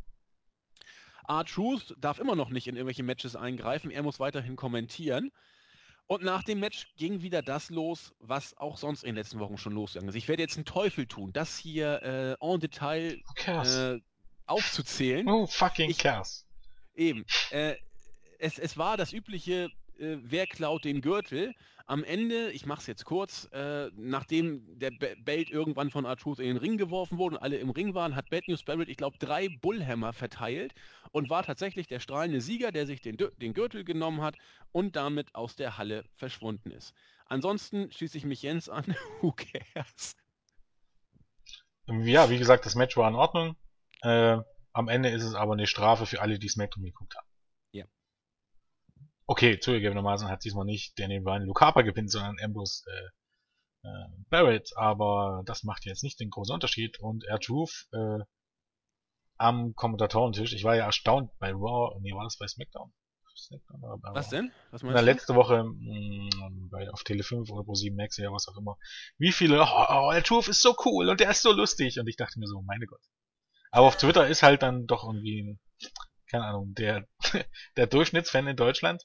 A: R-Truth darf immer noch nicht in irgendwelche Matches eingreifen, er muss weiterhin kommentieren. Und nach dem Match ging wieder das los, was auch sonst in den letzten Wochen schon losgegangen ist. Ich werde jetzt einen Teufel tun, das hier äh, en Detail äh, aufzuzählen.
B: Oh, fucking ich, cares.
A: Eben. Äh, es, es war das übliche, äh, wer klaut den Gürtel. Am Ende, ich mache es jetzt kurz, äh, nachdem der Belt irgendwann von Arthur in den Ring geworfen wurde und alle im Ring waren, hat Bad News Barrett, ich glaube, drei Bullhammer verteilt und war tatsächlich der strahlende Sieger, der sich den, den Gürtel genommen hat und damit aus der Halle verschwunden ist. Ansonsten schließe ich mich Jens an. Who cares?
B: Ja, wie gesagt, das Match war in Ordnung. Äh, am Ende ist es aber eine Strafe für alle, die SmackDown geguckt haben. Okay, zugegebenermaßen hat diesmal nicht Daniel Bryan Harper gewinnt, sondern Ambrose äh, äh, Barrett, aber das macht jetzt nicht den großen Unterschied und R-Truth äh, am Kommentatorentisch, ich war ja erstaunt bei Raw, nee, war das bei SmackDown?
A: SmackDown oder bei was Raw? denn?
B: Was meinst Na, letzte Woche mh, mm, bei, auf Tele 5 oder Pro 7 Max oder was auch immer. Wie viele, oh, oh R-Truth ist so cool und der ist so lustig und ich dachte mir so, meine Gott. Aber auf Twitter ist halt dann doch irgendwie, keine Ahnung, der, der Durchschnittsfan in Deutschland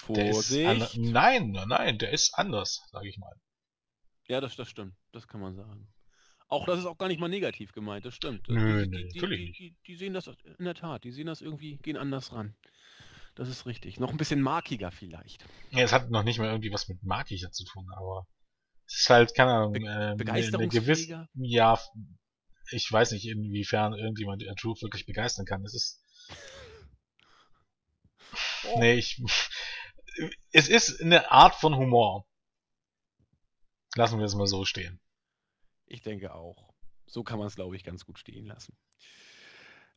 A: Vorsicht.
B: nein, nein, der ist anders, sage ich mal.
A: Ja, das, das stimmt. Das kann man sagen. Auch das ist auch gar nicht mal negativ gemeint, das stimmt.
B: Nö,
A: die,
B: nö,
A: die,
B: natürlich
A: die, die, sehen das in der Tat, die sehen das irgendwie, gehen anders ran. Das ist richtig. Noch ein bisschen markiger vielleicht.
B: Ja, es hat noch nicht mal irgendwie was mit markiger zu tun, aber es ist halt, keine Ahnung,
A: Be
B: äh,
A: begeisterungsfähiger?
B: ja, ich weiß nicht, inwiefern irgendjemand Truth wirklich begeistern kann. Es ist,
A: Oh.
B: nee, ich, es ist eine Art von Humor. Lassen wir es mal so stehen.
A: Ich denke auch. So kann man es, glaube ich, ganz gut stehen lassen.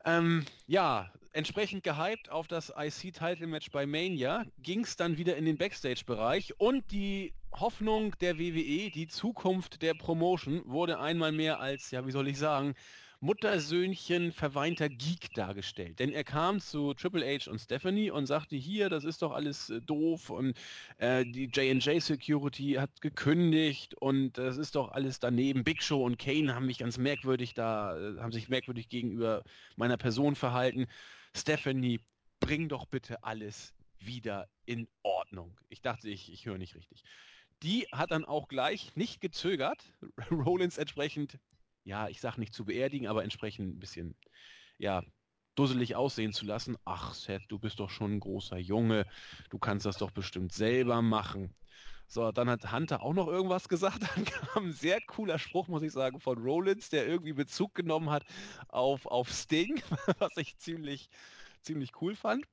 A: Ähm, ja, entsprechend gehypt auf das IC-Title-Match bei Mania ging es dann wieder in den Backstage-Bereich und die Hoffnung der WWE, die Zukunft der Promotion, wurde einmal mehr als, ja, wie soll ich sagen, Muttersöhnchen verweinter Geek dargestellt. Denn er kam zu Triple H und Stephanie und sagte, hier, das ist doch alles äh, doof und äh, die J&J Security hat gekündigt und das ist doch alles daneben. Big Show und Kane haben mich ganz merkwürdig da, äh, haben sich merkwürdig gegenüber meiner Person verhalten. Stephanie, bring doch bitte alles wieder in Ordnung. Ich dachte, ich, ich höre nicht richtig. Die hat dann auch gleich nicht gezögert, Rollins entsprechend, ja, ich sage nicht zu beerdigen, aber entsprechend ein bisschen, ja, dusselig aussehen zu lassen. Ach, Seth, du bist doch schon ein großer Junge, du kannst das doch bestimmt selber machen. So, dann hat Hunter auch noch irgendwas gesagt. Dann kam ein sehr cooler Spruch, muss ich sagen, von Rollins, der irgendwie Bezug genommen hat auf, auf Sting, was ich ziemlich, ziemlich cool fand.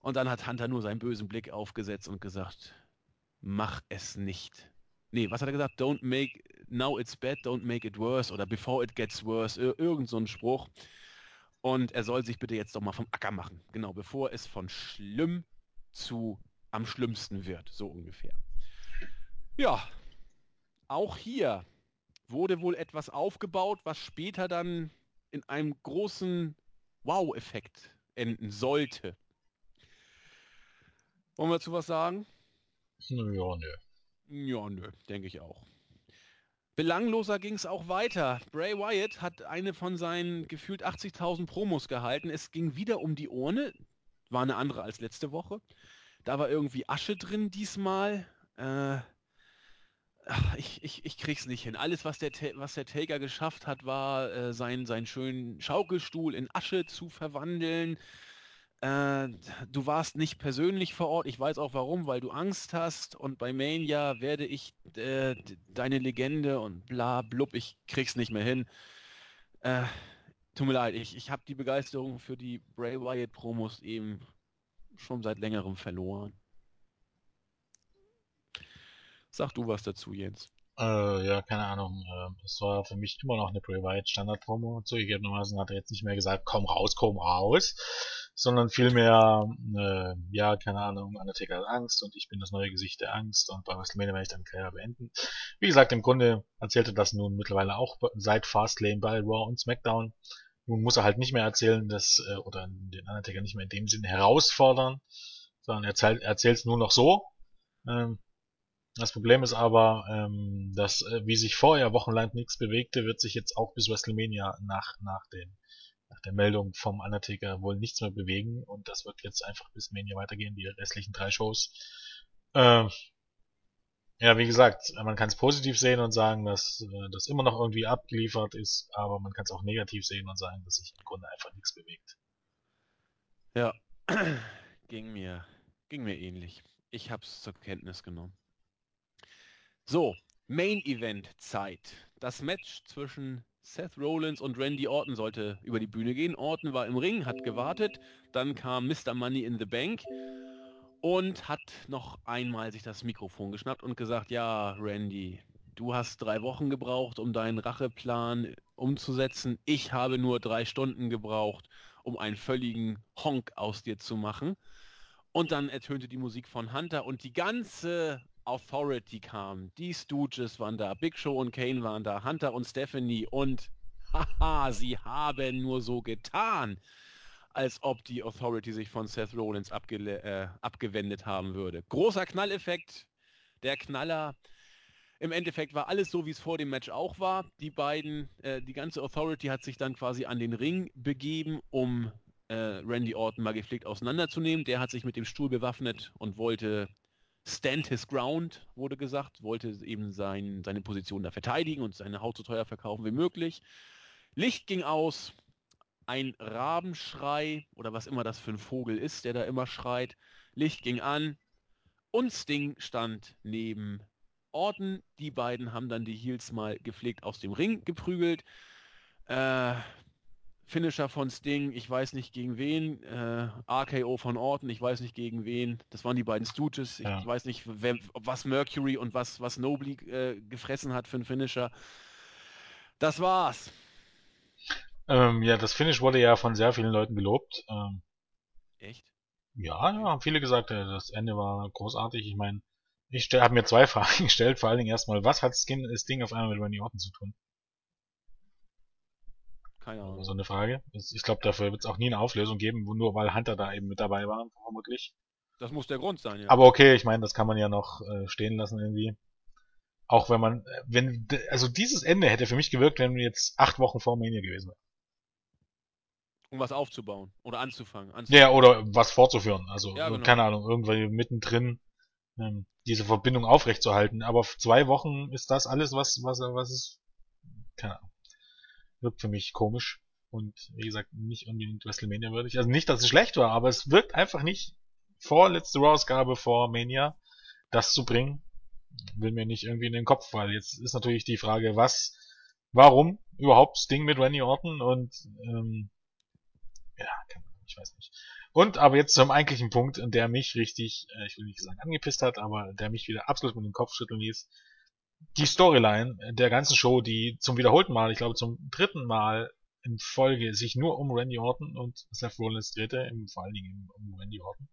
A: Und dann hat Hunter nur seinen bösen Blick aufgesetzt und gesagt, mach es nicht. Nee, was hat er gesagt? Don't make, now it's bad, don't make it worse oder before it gets worse, Ir irgend so ein Spruch. Und er soll sich bitte jetzt doch mal vom Acker machen. Genau, bevor es von schlimm zu am schlimmsten wird, so ungefähr. Ja, auch hier wurde wohl etwas aufgebaut, was später dann in einem großen Wow-Effekt enden sollte. Wollen wir dazu was sagen?
B: Ja, nö.
A: Ja, nö, denke ich auch. Belangloser ging es auch weiter. Bray Wyatt hat eine von seinen gefühlt 80.000 Promos gehalten. Es ging wieder um die Urne. War eine andere als letzte Woche. Da war irgendwie Asche drin diesmal. Äh, ach, ich, ich, ich krieg's nicht hin. Alles, was der, was der Taker geschafft hat, war, äh, seinen, seinen schönen Schaukelstuhl in Asche zu verwandeln. Äh, du warst nicht persönlich vor Ort. Ich weiß auch warum, weil du Angst hast. Und bei Mania werde ich äh, deine Legende und bla blub. Ich krieg's nicht mehr hin. Äh, tut mir leid, ich, ich habe die Begeisterung für die Bray Wyatt Promos eben schon seit längerem verloren. Sag du was dazu, Jens.
B: Äh, ja, keine Ahnung. Äh, es war für mich immer noch eine Bray Wyatt Standard-Promo. Zugegebenermaßen hat er jetzt nicht mehr gesagt, komm raus, komm raus, sondern vielmehr, äh, ja, keine Ahnung, Undertaker hat Angst und ich bin das neue Gesicht der Angst und bei WrestleMania werde ich dann Karriere beenden. Wie gesagt, im Grunde erzählte das nun mittlerweile auch seit Fastlane bei Raw und SmackDown. Nun muss er halt nicht mehr erzählen, dass, äh, oder den Undertaker nicht mehr in dem Sinne herausfordern, sondern er erzählt es nur noch so. Ähm, das Problem ist aber, ähm, dass äh, wie sich vorher wochenlang nichts bewegte, wird sich jetzt auch bis WrestleMania nach, nach, den, nach der Meldung vom Undertaker wohl nichts mehr bewegen und das wird jetzt einfach bis Mania weitergehen, die restlichen drei Shows. Ähm, ja, wie gesagt, man kann es positiv sehen und sagen, dass äh, das immer noch irgendwie abgeliefert ist, aber man kann es auch negativ sehen und sagen, dass sich im Grunde einfach nichts bewegt.
A: Ja, ging mir, ging mir ähnlich. Ich habe es zur Kenntnis genommen. So, Main Event Zeit. Das Match zwischen Seth Rollins und Randy Orton sollte über die Bühne gehen. Orton war im Ring, hat gewartet. Dann kam Mr. Money in the Bank und hat noch einmal sich das Mikrofon geschnappt und gesagt, ja, Randy, du hast drei Wochen gebraucht, um deinen Racheplan umzusetzen. Ich habe nur drei Stunden gebraucht, um einen völligen Honk aus dir zu machen. Und dann ertönte die Musik von Hunter und die ganze Authority kam. Die Stooges waren da, Big Show und Kane waren da, Hunter und Stephanie und haha, sie haben nur so getan, als ob die Authority sich von Seth Rollins abge äh, abgewendet haben würde. Großer Knalleffekt, der Knaller. Im Endeffekt war alles so, wie es vor dem Match auch war. Die beiden, äh, die ganze Authority hat sich dann quasi an den Ring begeben, um äh, Randy Orton mal gepflegt auseinanderzunehmen. Der hat sich mit dem Stuhl bewaffnet und wollte stand his ground, wurde gesagt, wollte eben sein, seine Position da verteidigen und seine Haut so teuer verkaufen wie möglich. Licht ging aus, ein Rabenschrei oder was immer das für ein Vogel ist, der da immer schreit. Licht ging an und Sting stand neben Orton. Die beiden haben dann die Heels mal gepflegt aus dem Ring geprügelt. Äh, Finisher von Sting, ich weiß nicht gegen wen. Äh, RKO von Orton, ich weiß nicht gegen wen. Das waren die beiden Stooges. Ich ja. weiß nicht, wer, was Mercury und was, was Nobly äh, gefressen hat für einen Finisher. Das war's.
B: Ähm, ja, das Finish wurde ja von sehr vielen Leuten gelobt. Ähm,
A: Echt?
B: Ja, ja, haben viele gesagt, äh, das Ende war großartig. Ich meine, ich habe mir zwei Fragen gestellt. Vor allen Dingen erstmal, was hat Skin, Sting auf einmal mit Randy Orton zu tun?
A: Keine Ahnung.
B: So eine Frage. Ich glaube, dafür wird es auch nie eine Auflösung geben, nur weil Hunter da eben mit dabei war, vermutlich.
A: Das muss der Grund sein, ja.
B: Aber okay, ich meine, das kann man ja noch äh, stehen lassen irgendwie. Auch wenn man, äh, wenn, also dieses Ende hätte für mich gewirkt, wenn wir jetzt acht Wochen vor Mania gewesen wären.
A: Um was aufzubauen oder anzufangen. anzufangen.
B: Ja, oder was fortzuführen. Also, ja, genau. keine Ahnung, irgendwie mittendrin ähm, diese Verbindung aufrechtzuerhalten. Aber zwei Wochen ist das alles, was, was, was ist, keine Ahnung wirkt für mich komisch und wie gesagt nicht unbedingt WrestleMania würdig. Also nicht, dass es schlecht war, aber es wirkt einfach nicht vor letzte Raw-Ausgabe vor Mania das zu bringen, will mir nicht irgendwie in den Kopf, weil jetzt ist natürlich die Frage, was, warum überhaupt Sting mit Randy Orton und ähm, ja, ich weiß nicht. Und aber jetzt zum eigentlichen Punkt, der mich richtig, äh, ich will nicht sagen angepisst hat, aber der mich wieder absolut mit dem Kopf schütteln ließ die Storyline der ganzen Show, die zum wiederholten Mal, ich glaube zum dritten Mal in Folge sich nur um Randy Orton und Seth Rollins drehte, im, vor allen Dingen um Randy Orton.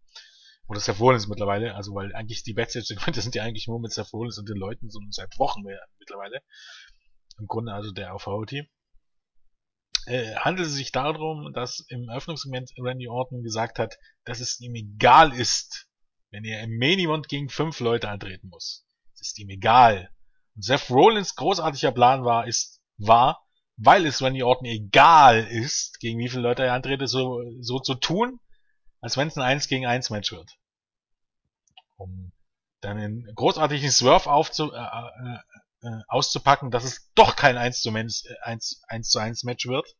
B: Oder Seth Rollins mittlerweile, also weil eigentlich die Backstage-Segmente sind ja eigentlich nur mit Seth Rollins und den Leuten so seit Wochen mehr mittlerweile. Im Grunde also der Authority. Äh, handelt es sich darum, dass im Eröffnungssegment Randy Orton gesagt hat, dass es ihm egal ist, wenn er im Main Event gegen fünf Leute antreten muss. Es ist ihm egal, Seth Rollins großartiger Plan war, ist, war, weil es Randy Orton egal ist, gegen wie viele Leute er antrete, so, so zu tun, als wenn es ein 1 gegen 1 Match wird. Um dann einen großartigen Swerve aufzu, äh, äh, äh, auszupacken, dass es doch kein 1 zu 1, 1, 1 zu 1 Match wird.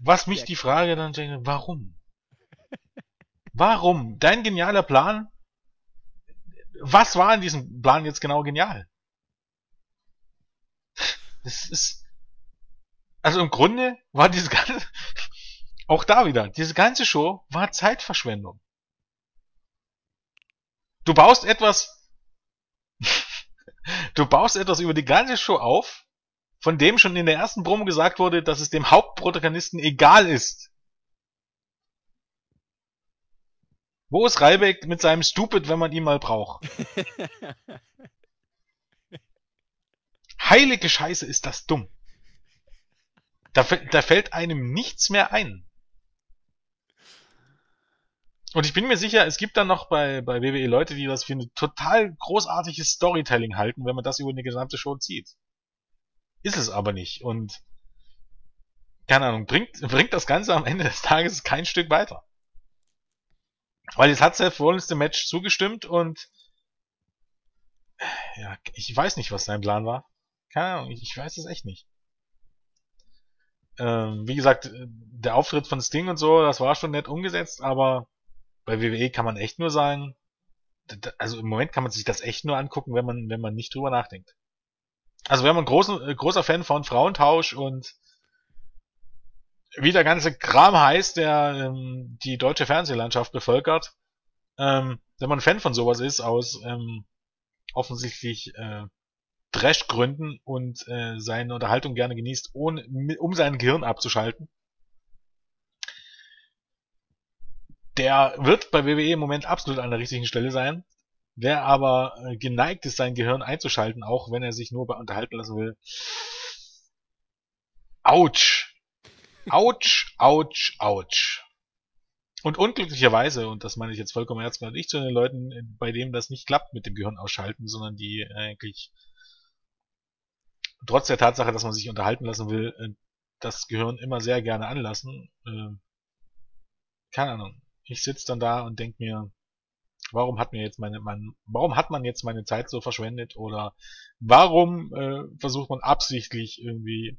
B: Was mich die Frage dann denkt, warum? Warum? Dein genialer Plan was war in diesem Plan jetzt genau genial? Das ist, also im Grunde war diese ganze, auch da wieder, diese ganze Show war Zeitverschwendung. Du baust etwas, du baust etwas über die ganze Show auf, von dem schon in der ersten Promo gesagt wurde, dass es dem Hauptprotagonisten egal ist, Wo ist Reibeck mit seinem Stupid, wenn man ihn mal braucht? Heilige Scheiße, ist das dumm. Da, da fällt einem nichts mehr ein. Und ich bin mir sicher, es gibt dann noch bei, bei WWE Leute, die das für ein total großartiges Storytelling halten, wenn man das über eine gesamte Show zieht. Ist es aber nicht. Und keine Ahnung, bringt, bringt das Ganze am Ende des Tages kein Stück weiter. Weil jetzt hat Seth Rollins dem Match zugestimmt und ja, ich weiß nicht, was sein Plan war. Keine Ahnung, ich, weiß es echt nicht. Ähm, wie gesagt, der Auftritt von Sting und so, das war schon nett umgesetzt, aber bei WWE kann man echt nur sagen, also im Moment kann man sich das echt nur angucken, wenn man, wenn man nicht drüber nachdenkt. Also wenn man großen, äh, großer Fan von Frauentausch und wie der ganze Kram heißt, der ähm, die deutsche Fernsehlandschaft bevölkert. Ähm, wenn man Fan von sowas ist, aus ähm, offensichtlich äh, Trash-Gründen und äh, seine Unterhaltung gerne genießt, ohne, um sein Gehirn abzuschalten. Der wird bei WWE im Moment absolut an der richtigen Stelle sein. Wer aber äh, geneigt ist, sein Gehirn einzuschalten, auch wenn er sich nur bei unterhalten lassen will. Autsch! Autsch, Autsch, Autsch. Und unglücklicherweise, und das meine ich jetzt vollkommen ernst, gehört nicht zu den Leuten, bei denen das nicht klappt mit dem Gehirn ausschalten, sondern die eigentlich trotz der Tatsache, dass man sich unterhalten lassen will, äh, das Gehirn immer sehr gerne anlassen. Äh, keine Ahnung. Ich sitze dann da und denk mir, warum hat mir jetzt meine, mein, warum hat man jetzt meine Zeit so verschwendet oder warum äh, versucht man absichtlich irgendwie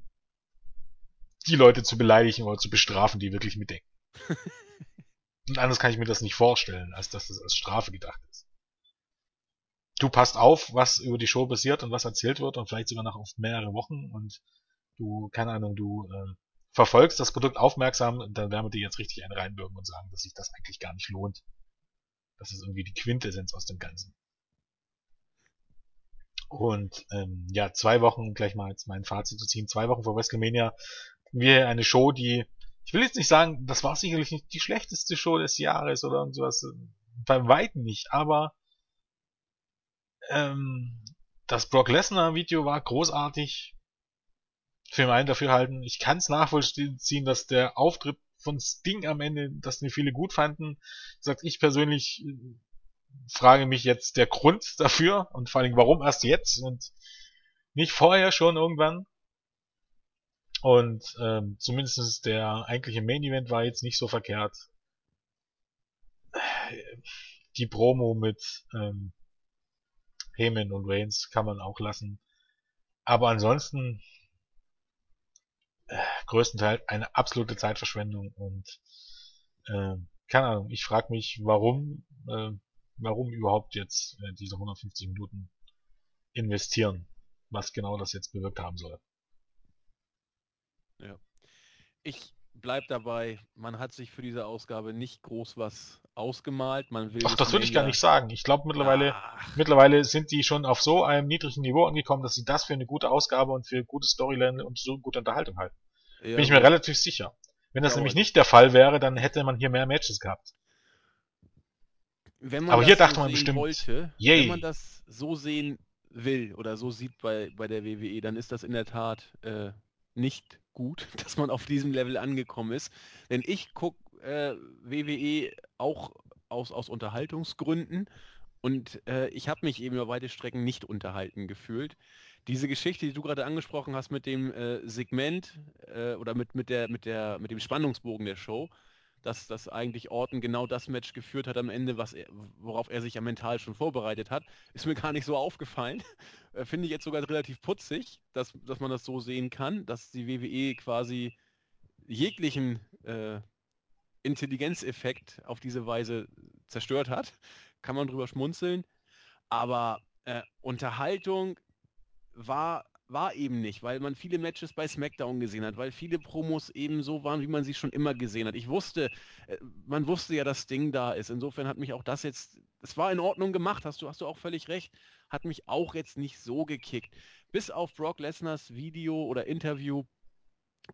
B: die Leute zu beleidigen oder zu bestrafen, die wirklich mitdenken. und anders kann ich mir das nicht vorstellen, als dass das als Strafe gedacht ist. Du passt auf, was über die Show passiert und was erzählt wird und vielleicht sogar noch auf mehrere Wochen und du, keine Ahnung, du äh, verfolgst das Produkt aufmerksam, dann werden wir dir jetzt richtig einen reinbürgen und sagen, dass sich das eigentlich gar nicht lohnt. Das ist irgendwie die Quintessenz aus dem Ganzen. Und ähm, ja, zwei Wochen, gleich mal jetzt mein Fazit zu ziehen, zwei Wochen vor WrestleMania wir eine Show, die, ich will jetzt nicht sagen, das war sicherlich nicht die schlechteste Show des Jahres oder sowas, bei Weitem nicht, aber ähm, das Brock Lesnar Video war großartig für mein Dafürhalten. Ich kann es nachvollziehen, dass der Auftritt von Sting am Ende, dass den viele gut fanden. Sagt ich persönlich äh, frage mich jetzt der Grund dafür und vor allem warum erst jetzt und nicht vorher schon irgendwann. Und ähm, zumindest der eigentliche Main Event war jetzt nicht so verkehrt. Die Promo mit ähm, Heyman und Reigns kann man auch lassen. Aber ansonsten äh, größtenteils eine absolute Zeitverschwendung und äh, keine Ahnung, ich frage mich, warum, äh, warum überhaupt jetzt äh, diese 150 Minuten investieren, was genau das jetzt bewirkt haben soll.
A: Ja. Ich bleib dabei, man hat sich für diese Ausgabe nicht groß was ausgemalt. Man will
B: Ach, das würde ich gar nicht sagen. Ich glaube mittlerweile, Ach. mittlerweile sind die schon auf so einem niedrigen Niveau angekommen, dass sie das für eine gute Ausgabe und für gute Storyline und so gute Unterhaltung halten. Ja, Bin ich mir gut. relativ sicher. Wenn das ja, nämlich nicht der Fall wäre, dann hätte man hier mehr Matches gehabt. Aber hier dachte so man bestimmt,
A: wollte, yay. wenn man das so sehen will oder so sieht bei, bei der WWE, dann ist das in der Tat äh, nicht gut, dass man auf diesem Level angekommen ist. Denn ich gucke äh, WWE auch aus, aus Unterhaltungsgründen und äh, ich habe mich eben über weite Strecken nicht unterhalten gefühlt. Diese Geschichte, die du gerade angesprochen hast mit dem äh, Segment äh, oder mit, mit, der, mit, der, mit dem Spannungsbogen der Show, dass, dass eigentlich Orton genau das Match geführt hat am Ende, was er, worauf er sich ja mental schon vorbereitet hat, ist mir gar nicht so aufgefallen. Äh, finde ich jetzt sogar relativ putzig, dass, dass man das so sehen kann, dass die WWE quasi jeglichen äh, Intelligenzeffekt auf diese Weise zerstört hat. Kann man drüber schmunzeln. Aber äh, Unterhaltung war war eben nicht, weil man viele Matches bei SmackDown gesehen hat, weil viele Promos eben so waren, wie man sie schon immer gesehen hat. Ich wusste, äh, man wusste ja, dass Ding da ist. Insofern hat mich auch das jetzt, es war in Ordnung gemacht, hast du, hast du auch völlig recht, hat mich auch jetzt nicht so gekickt. Bis auf Brock Lesners Video oder Interview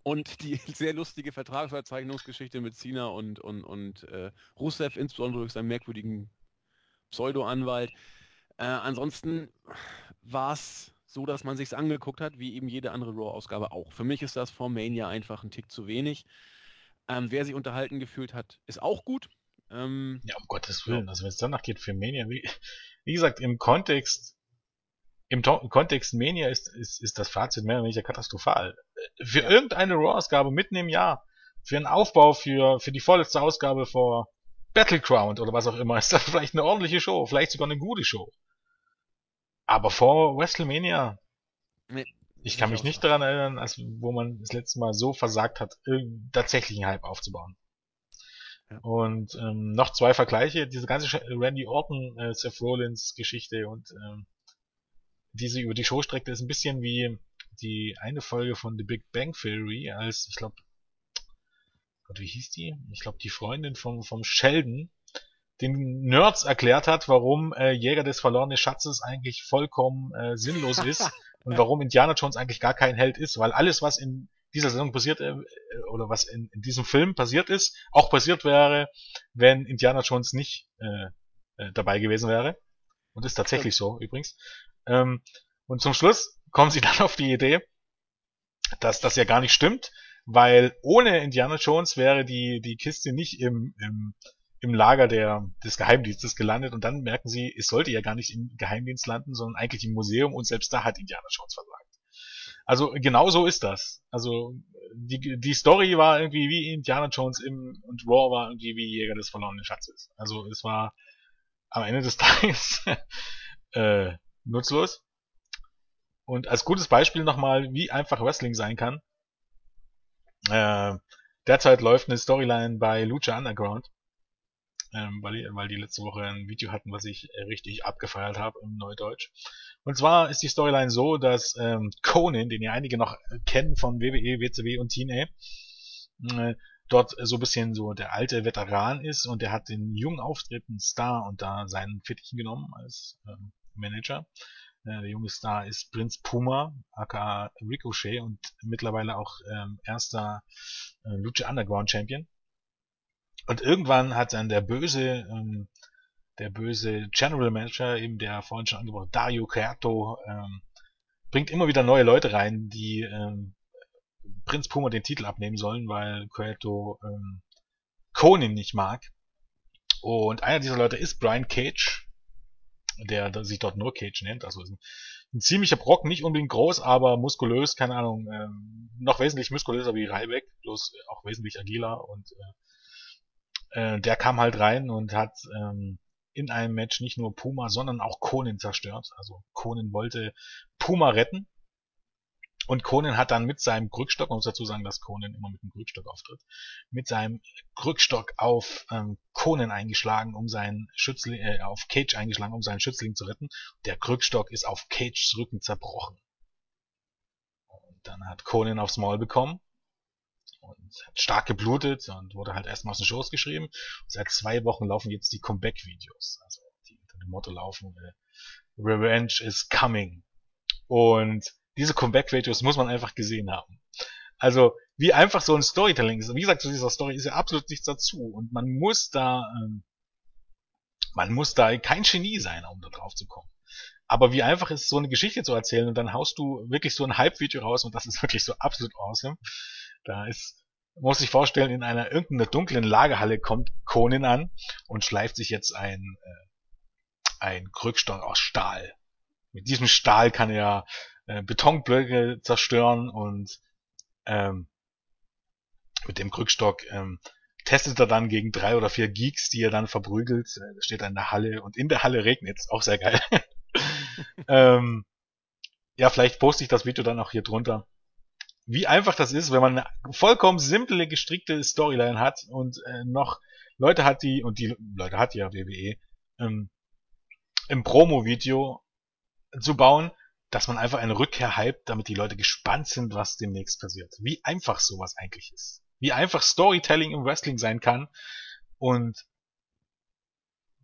A: und die sehr lustige Vertragsverzeichnungsgeschichte mit Cena und, und, und äh, Rusev, insbesondere durch seinen merkwürdigen Pseudo-Anwalt. Äh, ansonsten war es so, dass man sich angeguckt hat, wie eben jede andere Raw-Ausgabe auch. Für mich ist das vor Mania einfach ein Tick zu wenig. Ähm, wer sich unterhalten gefühlt hat, ist auch gut.
B: Ähm, ja, um Gottes Willen. Also wenn es danach geht für Mania, wie, wie gesagt, im Kontext im, im Kontext Mania ist, ist, ist das Fazit mehr oder weniger katastrophal. Für ja. irgendeine Raw-Ausgabe mitten im Jahr, für einen Aufbau für, für die vorletzte Ausgabe vor Battleground oder was auch immer, ist das vielleicht eine ordentliche Show, vielleicht sogar eine gute Show. Aber vor WrestleMania, nee, ich kann mich nicht daran erinnern, als wo man das letzte Mal so versagt hat, tatsächlich einen Hype aufzubauen. Ja. Und ähm, noch zwei Vergleiche, diese ganze Randy Orton, äh, Seth Rollins Geschichte und ähm, diese über die Show streckte ist ein bisschen wie die eine Folge von The Big Bang Theory, als ich glaube, Gott, wie hieß die? Ich glaube, die Freundin vom, vom Sheldon den Nerds erklärt hat, warum äh, Jäger des verlorenen Schatzes eigentlich vollkommen äh, sinnlos ist und warum Indiana Jones eigentlich gar kein Held ist, weil alles, was in dieser Sendung passiert äh, oder was in, in diesem Film passiert ist, auch passiert wäre, wenn Indiana Jones nicht äh, äh, dabei gewesen wäre. Und ist tatsächlich so übrigens. Ähm, und zum Schluss kommen sie dann auf die Idee, dass das ja gar nicht stimmt, weil ohne Indiana Jones wäre die, die Kiste nicht im, im im Lager der, des Geheimdienstes gelandet und dann merken sie, es sollte ja gar nicht im Geheimdienst landen, sondern eigentlich im Museum und selbst da hat Indiana Jones versagt. Also genau so ist das. Also die, die Story war irgendwie wie Indiana Jones im, und Raw war irgendwie wie Jäger des verlorenen Schatzes. Also es war am Ende des Tages äh, nutzlos. Und als gutes Beispiel nochmal, wie einfach Wrestling sein kann. Äh, derzeit läuft eine Storyline bei Lucha Underground, ähm, weil, weil die letzte Woche ein Video hatten, was ich äh, richtig abgefeiert habe im Neudeutsch. Und zwar ist die Storyline so, dass ähm, Conan, den ja einige noch kennen von WWE, WCW und TNA, äh, dort so bisschen so der alte Veteran ist und der hat den jungen auftretenden Star und da seinen Fittichen genommen als ähm, Manager. Äh, der junge Star ist Prinz Puma, aka Ricochet und mittlerweile auch ähm, erster äh, Lucha Underground Champion. Und irgendwann hat dann der böse, ähm, der böse General Manager, eben der vorhin schon angebracht, Dario Cuerto, ähm, bringt immer wieder neue Leute rein, die ähm, Prinz Puma den Titel abnehmen sollen, weil Cuerto ähm, Conan nicht mag. Und einer dieser Leute ist Brian Cage, der, der sich dort nur Cage nennt. Also ein, ein, ziemlicher Brocken, nicht unbedingt groß, aber muskulös, keine Ahnung, ähm, noch wesentlich muskulöser wie Ryback, bloß auch wesentlich agiler und äh, äh, der kam halt rein und hat ähm, in einem Match nicht nur Puma, sondern auch Conan zerstört. Also Conan wollte Puma retten und Conan hat dann mit seinem Krückstock, man muss dazu sagen, dass Conan immer mit einem Krückstock auftritt, mit seinem Krückstock auf ähm, Conan eingeschlagen, um seinen Schützling, äh, auf Cage eingeschlagen, um seinen Schützling zu retten. Der Krückstock ist auf Cages Rücken zerbrochen. Und dann hat Conan aufs Maul bekommen und hat stark geblutet und wurde halt erstmal aus den Shows geschrieben. Und seit zwei Wochen laufen jetzt die Comeback-Videos, also die unter dem Motto laufen, äh, Revenge is coming. Und diese Comeback-Ratios muss man einfach gesehen haben. Also, wie einfach so ein Storytelling ist. Wie gesagt, zu dieser Story ist ja absolut nichts dazu. Und man muss da, ähm, man muss da kein Genie sein, um da drauf zu kommen. Aber wie einfach ist so eine Geschichte zu erzählen und dann haust du wirklich so ein Hype-Video raus und das ist wirklich so absolut awesome. Da ist, muss ich vorstellen, in einer irgendeiner dunklen Lagerhalle kommt Conan an und schleift sich jetzt ein, äh, ein Krückstock aus Stahl. Mit diesem Stahl kann er äh, Betonblöcke zerstören und ähm, mit dem Krückstock ähm, testet er dann gegen drei oder vier Geeks, die er dann verprügelt. Äh, steht er in der Halle und in der Halle regnet es. Auch sehr geil. ähm, ja, vielleicht poste ich das Video dann auch hier drunter. Wie einfach das ist, wenn man eine vollkommen simple, gestrickte Storyline hat und äh, noch Leute hat, die, und die Leute hat ja WWE, ähm, im Promo-Video zu bauen, dass man einfach eine Rückkehr hypt, damit die Leute gespannt sind, was demnächst passiert. Wie einfach sowas eigentlich ist. Wie einfach Storytelling im Wrestling sein kann und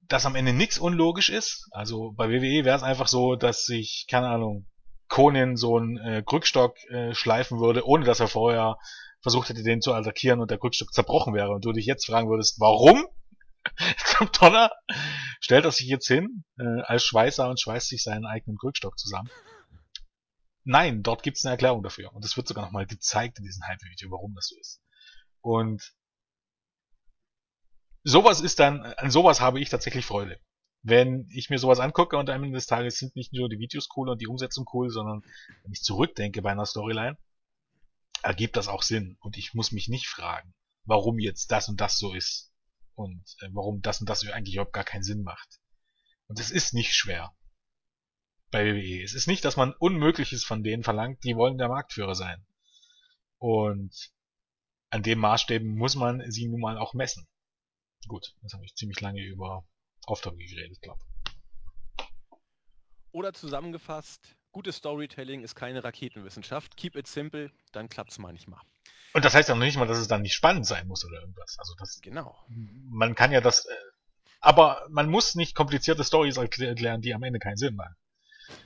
B: dass am Ende nichts unlogisch ist. Also bei WWE wäre es einfach so, dass sich, keine Ahnung, Conan so einen äh, Krückstock äh, schleifen würde, ohne dass er vorher versucht hätte, den zu attackieren und der Krückstock zerbrochen wäre. Und du dich jetzt fragen würdest, warum? Zum Donner stellt er sich jetzt hin äh, als Schweißer und schweißt sich seinen eigenen Krückstock zusammen. Nein, dort gibt es eine Erklärung dafür. Und es wird sogar nochmal gezeigt in diesem Hype-Video, warum das so ist. Und sowas ist dann, an sowas habe ich tatsächlich Freude. Wenn ich mir sowas angucke und am Ende des Tages sind nicht nur die Videos cool und die Umsetzung cool, sondern wenn ich zurückdenke bei einer Storyline, ergibt das auch Sinn. Und ich muss mich nicht fragen, warum jetzt das und das so ist. Und äh, warum das und das eigentlich überhaupt gar keinen Sinn macht. Und es ist nicht schwer bei WWE. Es ist nicht, dass man Unmögliches von denen verlangt, die wollen der Marktführer sein. Und an dem Maßstäben muss man sie nun mal auch messen. Gut, jetzt habe ich ziemlich lange über Auftrag geredet, glaube
A: Oder zusammengefasst, gutes Storytelling ist keine Raketenwissenschaft. Keep it simple, dann klappt's manchmal.
B: Und das heißt ja noch nicht mal, dass es dann nicht spannend sein muss oder irgendwas. Also das,
A: genau.
B: Man kann ja das, äh, aber man muss nicht komplizierte Stories erklären, die am Ende keinen Sinn machen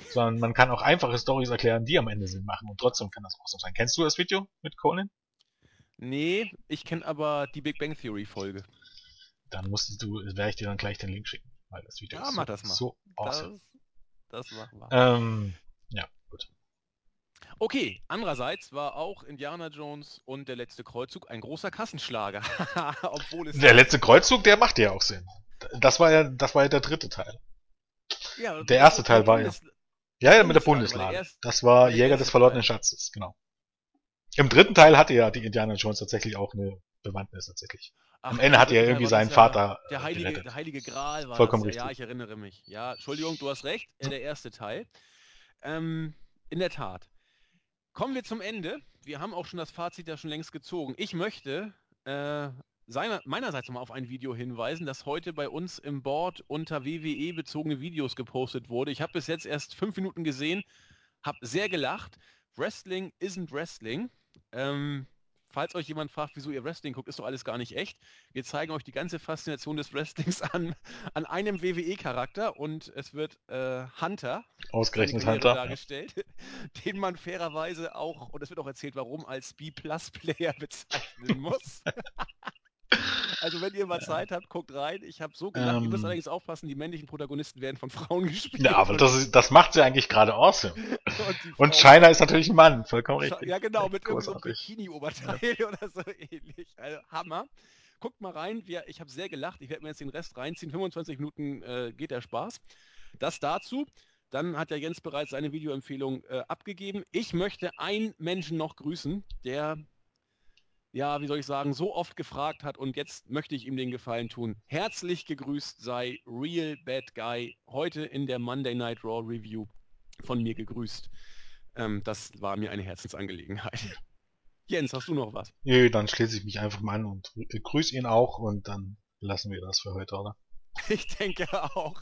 B: sondern man kann auch einfache Stories erklären, die am Ende Sinn machen und trotzdem kann das auch so sein. Kennst du das Video mit Conan?
A: Nee, ich kenne aber die Big Bang Theory Folge.
B: Dann musstest du, werde ich dir dann gleich den Link schicken, weil das Video ja, ist
A: mach so, das mal.
B: so awesome.
A: Das, das machen wir.
B: Ähm, ja, gut.
A: Okay, andererseits war auch Indiana Jones und der letzte Kreuzzug ein großer Kassenschlager. Obwohl es
B: der letzte Kreuzzug, der macht ja auch Sinn. Das war ja, das war ja der dritte Teil. Ja, der erste Teil war ja. Ja, ja, mit der Bundeslade. Das war Jäger des verlorenen Schatzes, genau. Im dritten Teil hatte ja die Indiana Jones tatsächlich auch eine Bewandtnis tatsächlich.
A: Ach,
B: Am Ende hat er
A: der
B: irgendwie seinen
A: ja
B: Vater
A: Der
B: äh,
A: heilige,
B: gerettet.
A: der heilige Gral war
B: Vollkommen
A: das. Ja, Ja,
B: richtig.
A: ich erinnere mich. Ja, Entschuldigung, du hast recht. Äh, der erste Teil. Ähm, in der Tat. Kommen wir zum Ende. Wir haben auch schon das Fazit ja schon längst gezogen. Ich möchte äh, seiner, meinerseits nochmal auf ein Video hinweisen, das heute bei uns im Board unter WWE bezogene Videos gepostet wurde. Ich habe bis jetzt erst fünf Minuten gesehen, habe sehr gelacht. Wrestling isn't Wrestling. Ähm, falls euch jemand fragt, wieso ihr Wrestling guckt, ist doch alles gar nicht echt. Wir zeigen euch die ganze Faszination des Wrestlings an, an einem WWE-Charakter und es wird äh, Hunter,
B: Ausgerechnet Hunter. Ja.
A: dargestellt, den man fairerweise auch, und es wird auch erzählt, warum als B-Plus-Player bezeichnen muss. Also wenn ihr mal Zeit habt, guckt rein. Ich habe so gelacht. ihr müsst
B: Ähm.
A: allerdings aufpassen, die männlichen Protagonisten werden von Frauen gespielt.
B: Ja, aber das, ist, das macht sie eigentlich gerade awesome.
A: und,
B: Und China ist natürlich ein Mann, vollkommen richtig.
A: Ja, genau, mit irgendeinem so. Bikini-Oberteil oder so ähnlich. Also, Hammer. Guckt mal rein, wir, ich habe sehr gelacht. Ich werde mir jetzt den Rest reinziehen. 25 Minuten äh, geht der Spaß. Das dazu. Dann hat der Jens bereits seine Videoempfehlung äh, abgegeben. Ich möchte einen Menschen noch grüßen, der, ja, wie soll ich sagen, so oft gefragt hat und jetzt möchte ich ihm den Gefallen tun. Herzlich gegrüßt sei Real Bad Guy heute in der Monday Night Raw Review von mir gegrüßt. Ähm, das war mir eine Herzensangelegenheit. Jens, hast du noch was?
B: Nö, dann schließe ich mich einfach mal an und grüße ihn auch und dann lassen wir das für heute, oder?
A: Ich denke auch.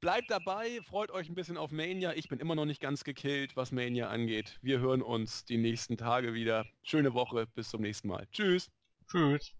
A: Bleibt dabei, freut euch ein bisschen auf Mania. Ich bin immer noch nicht ganz gekillt, was Mania angeht. Wir hören uns die nächsten Tage wieder. Schöne Woche, bis zum nächsten Mal. Tschüss.
B: Tschüss.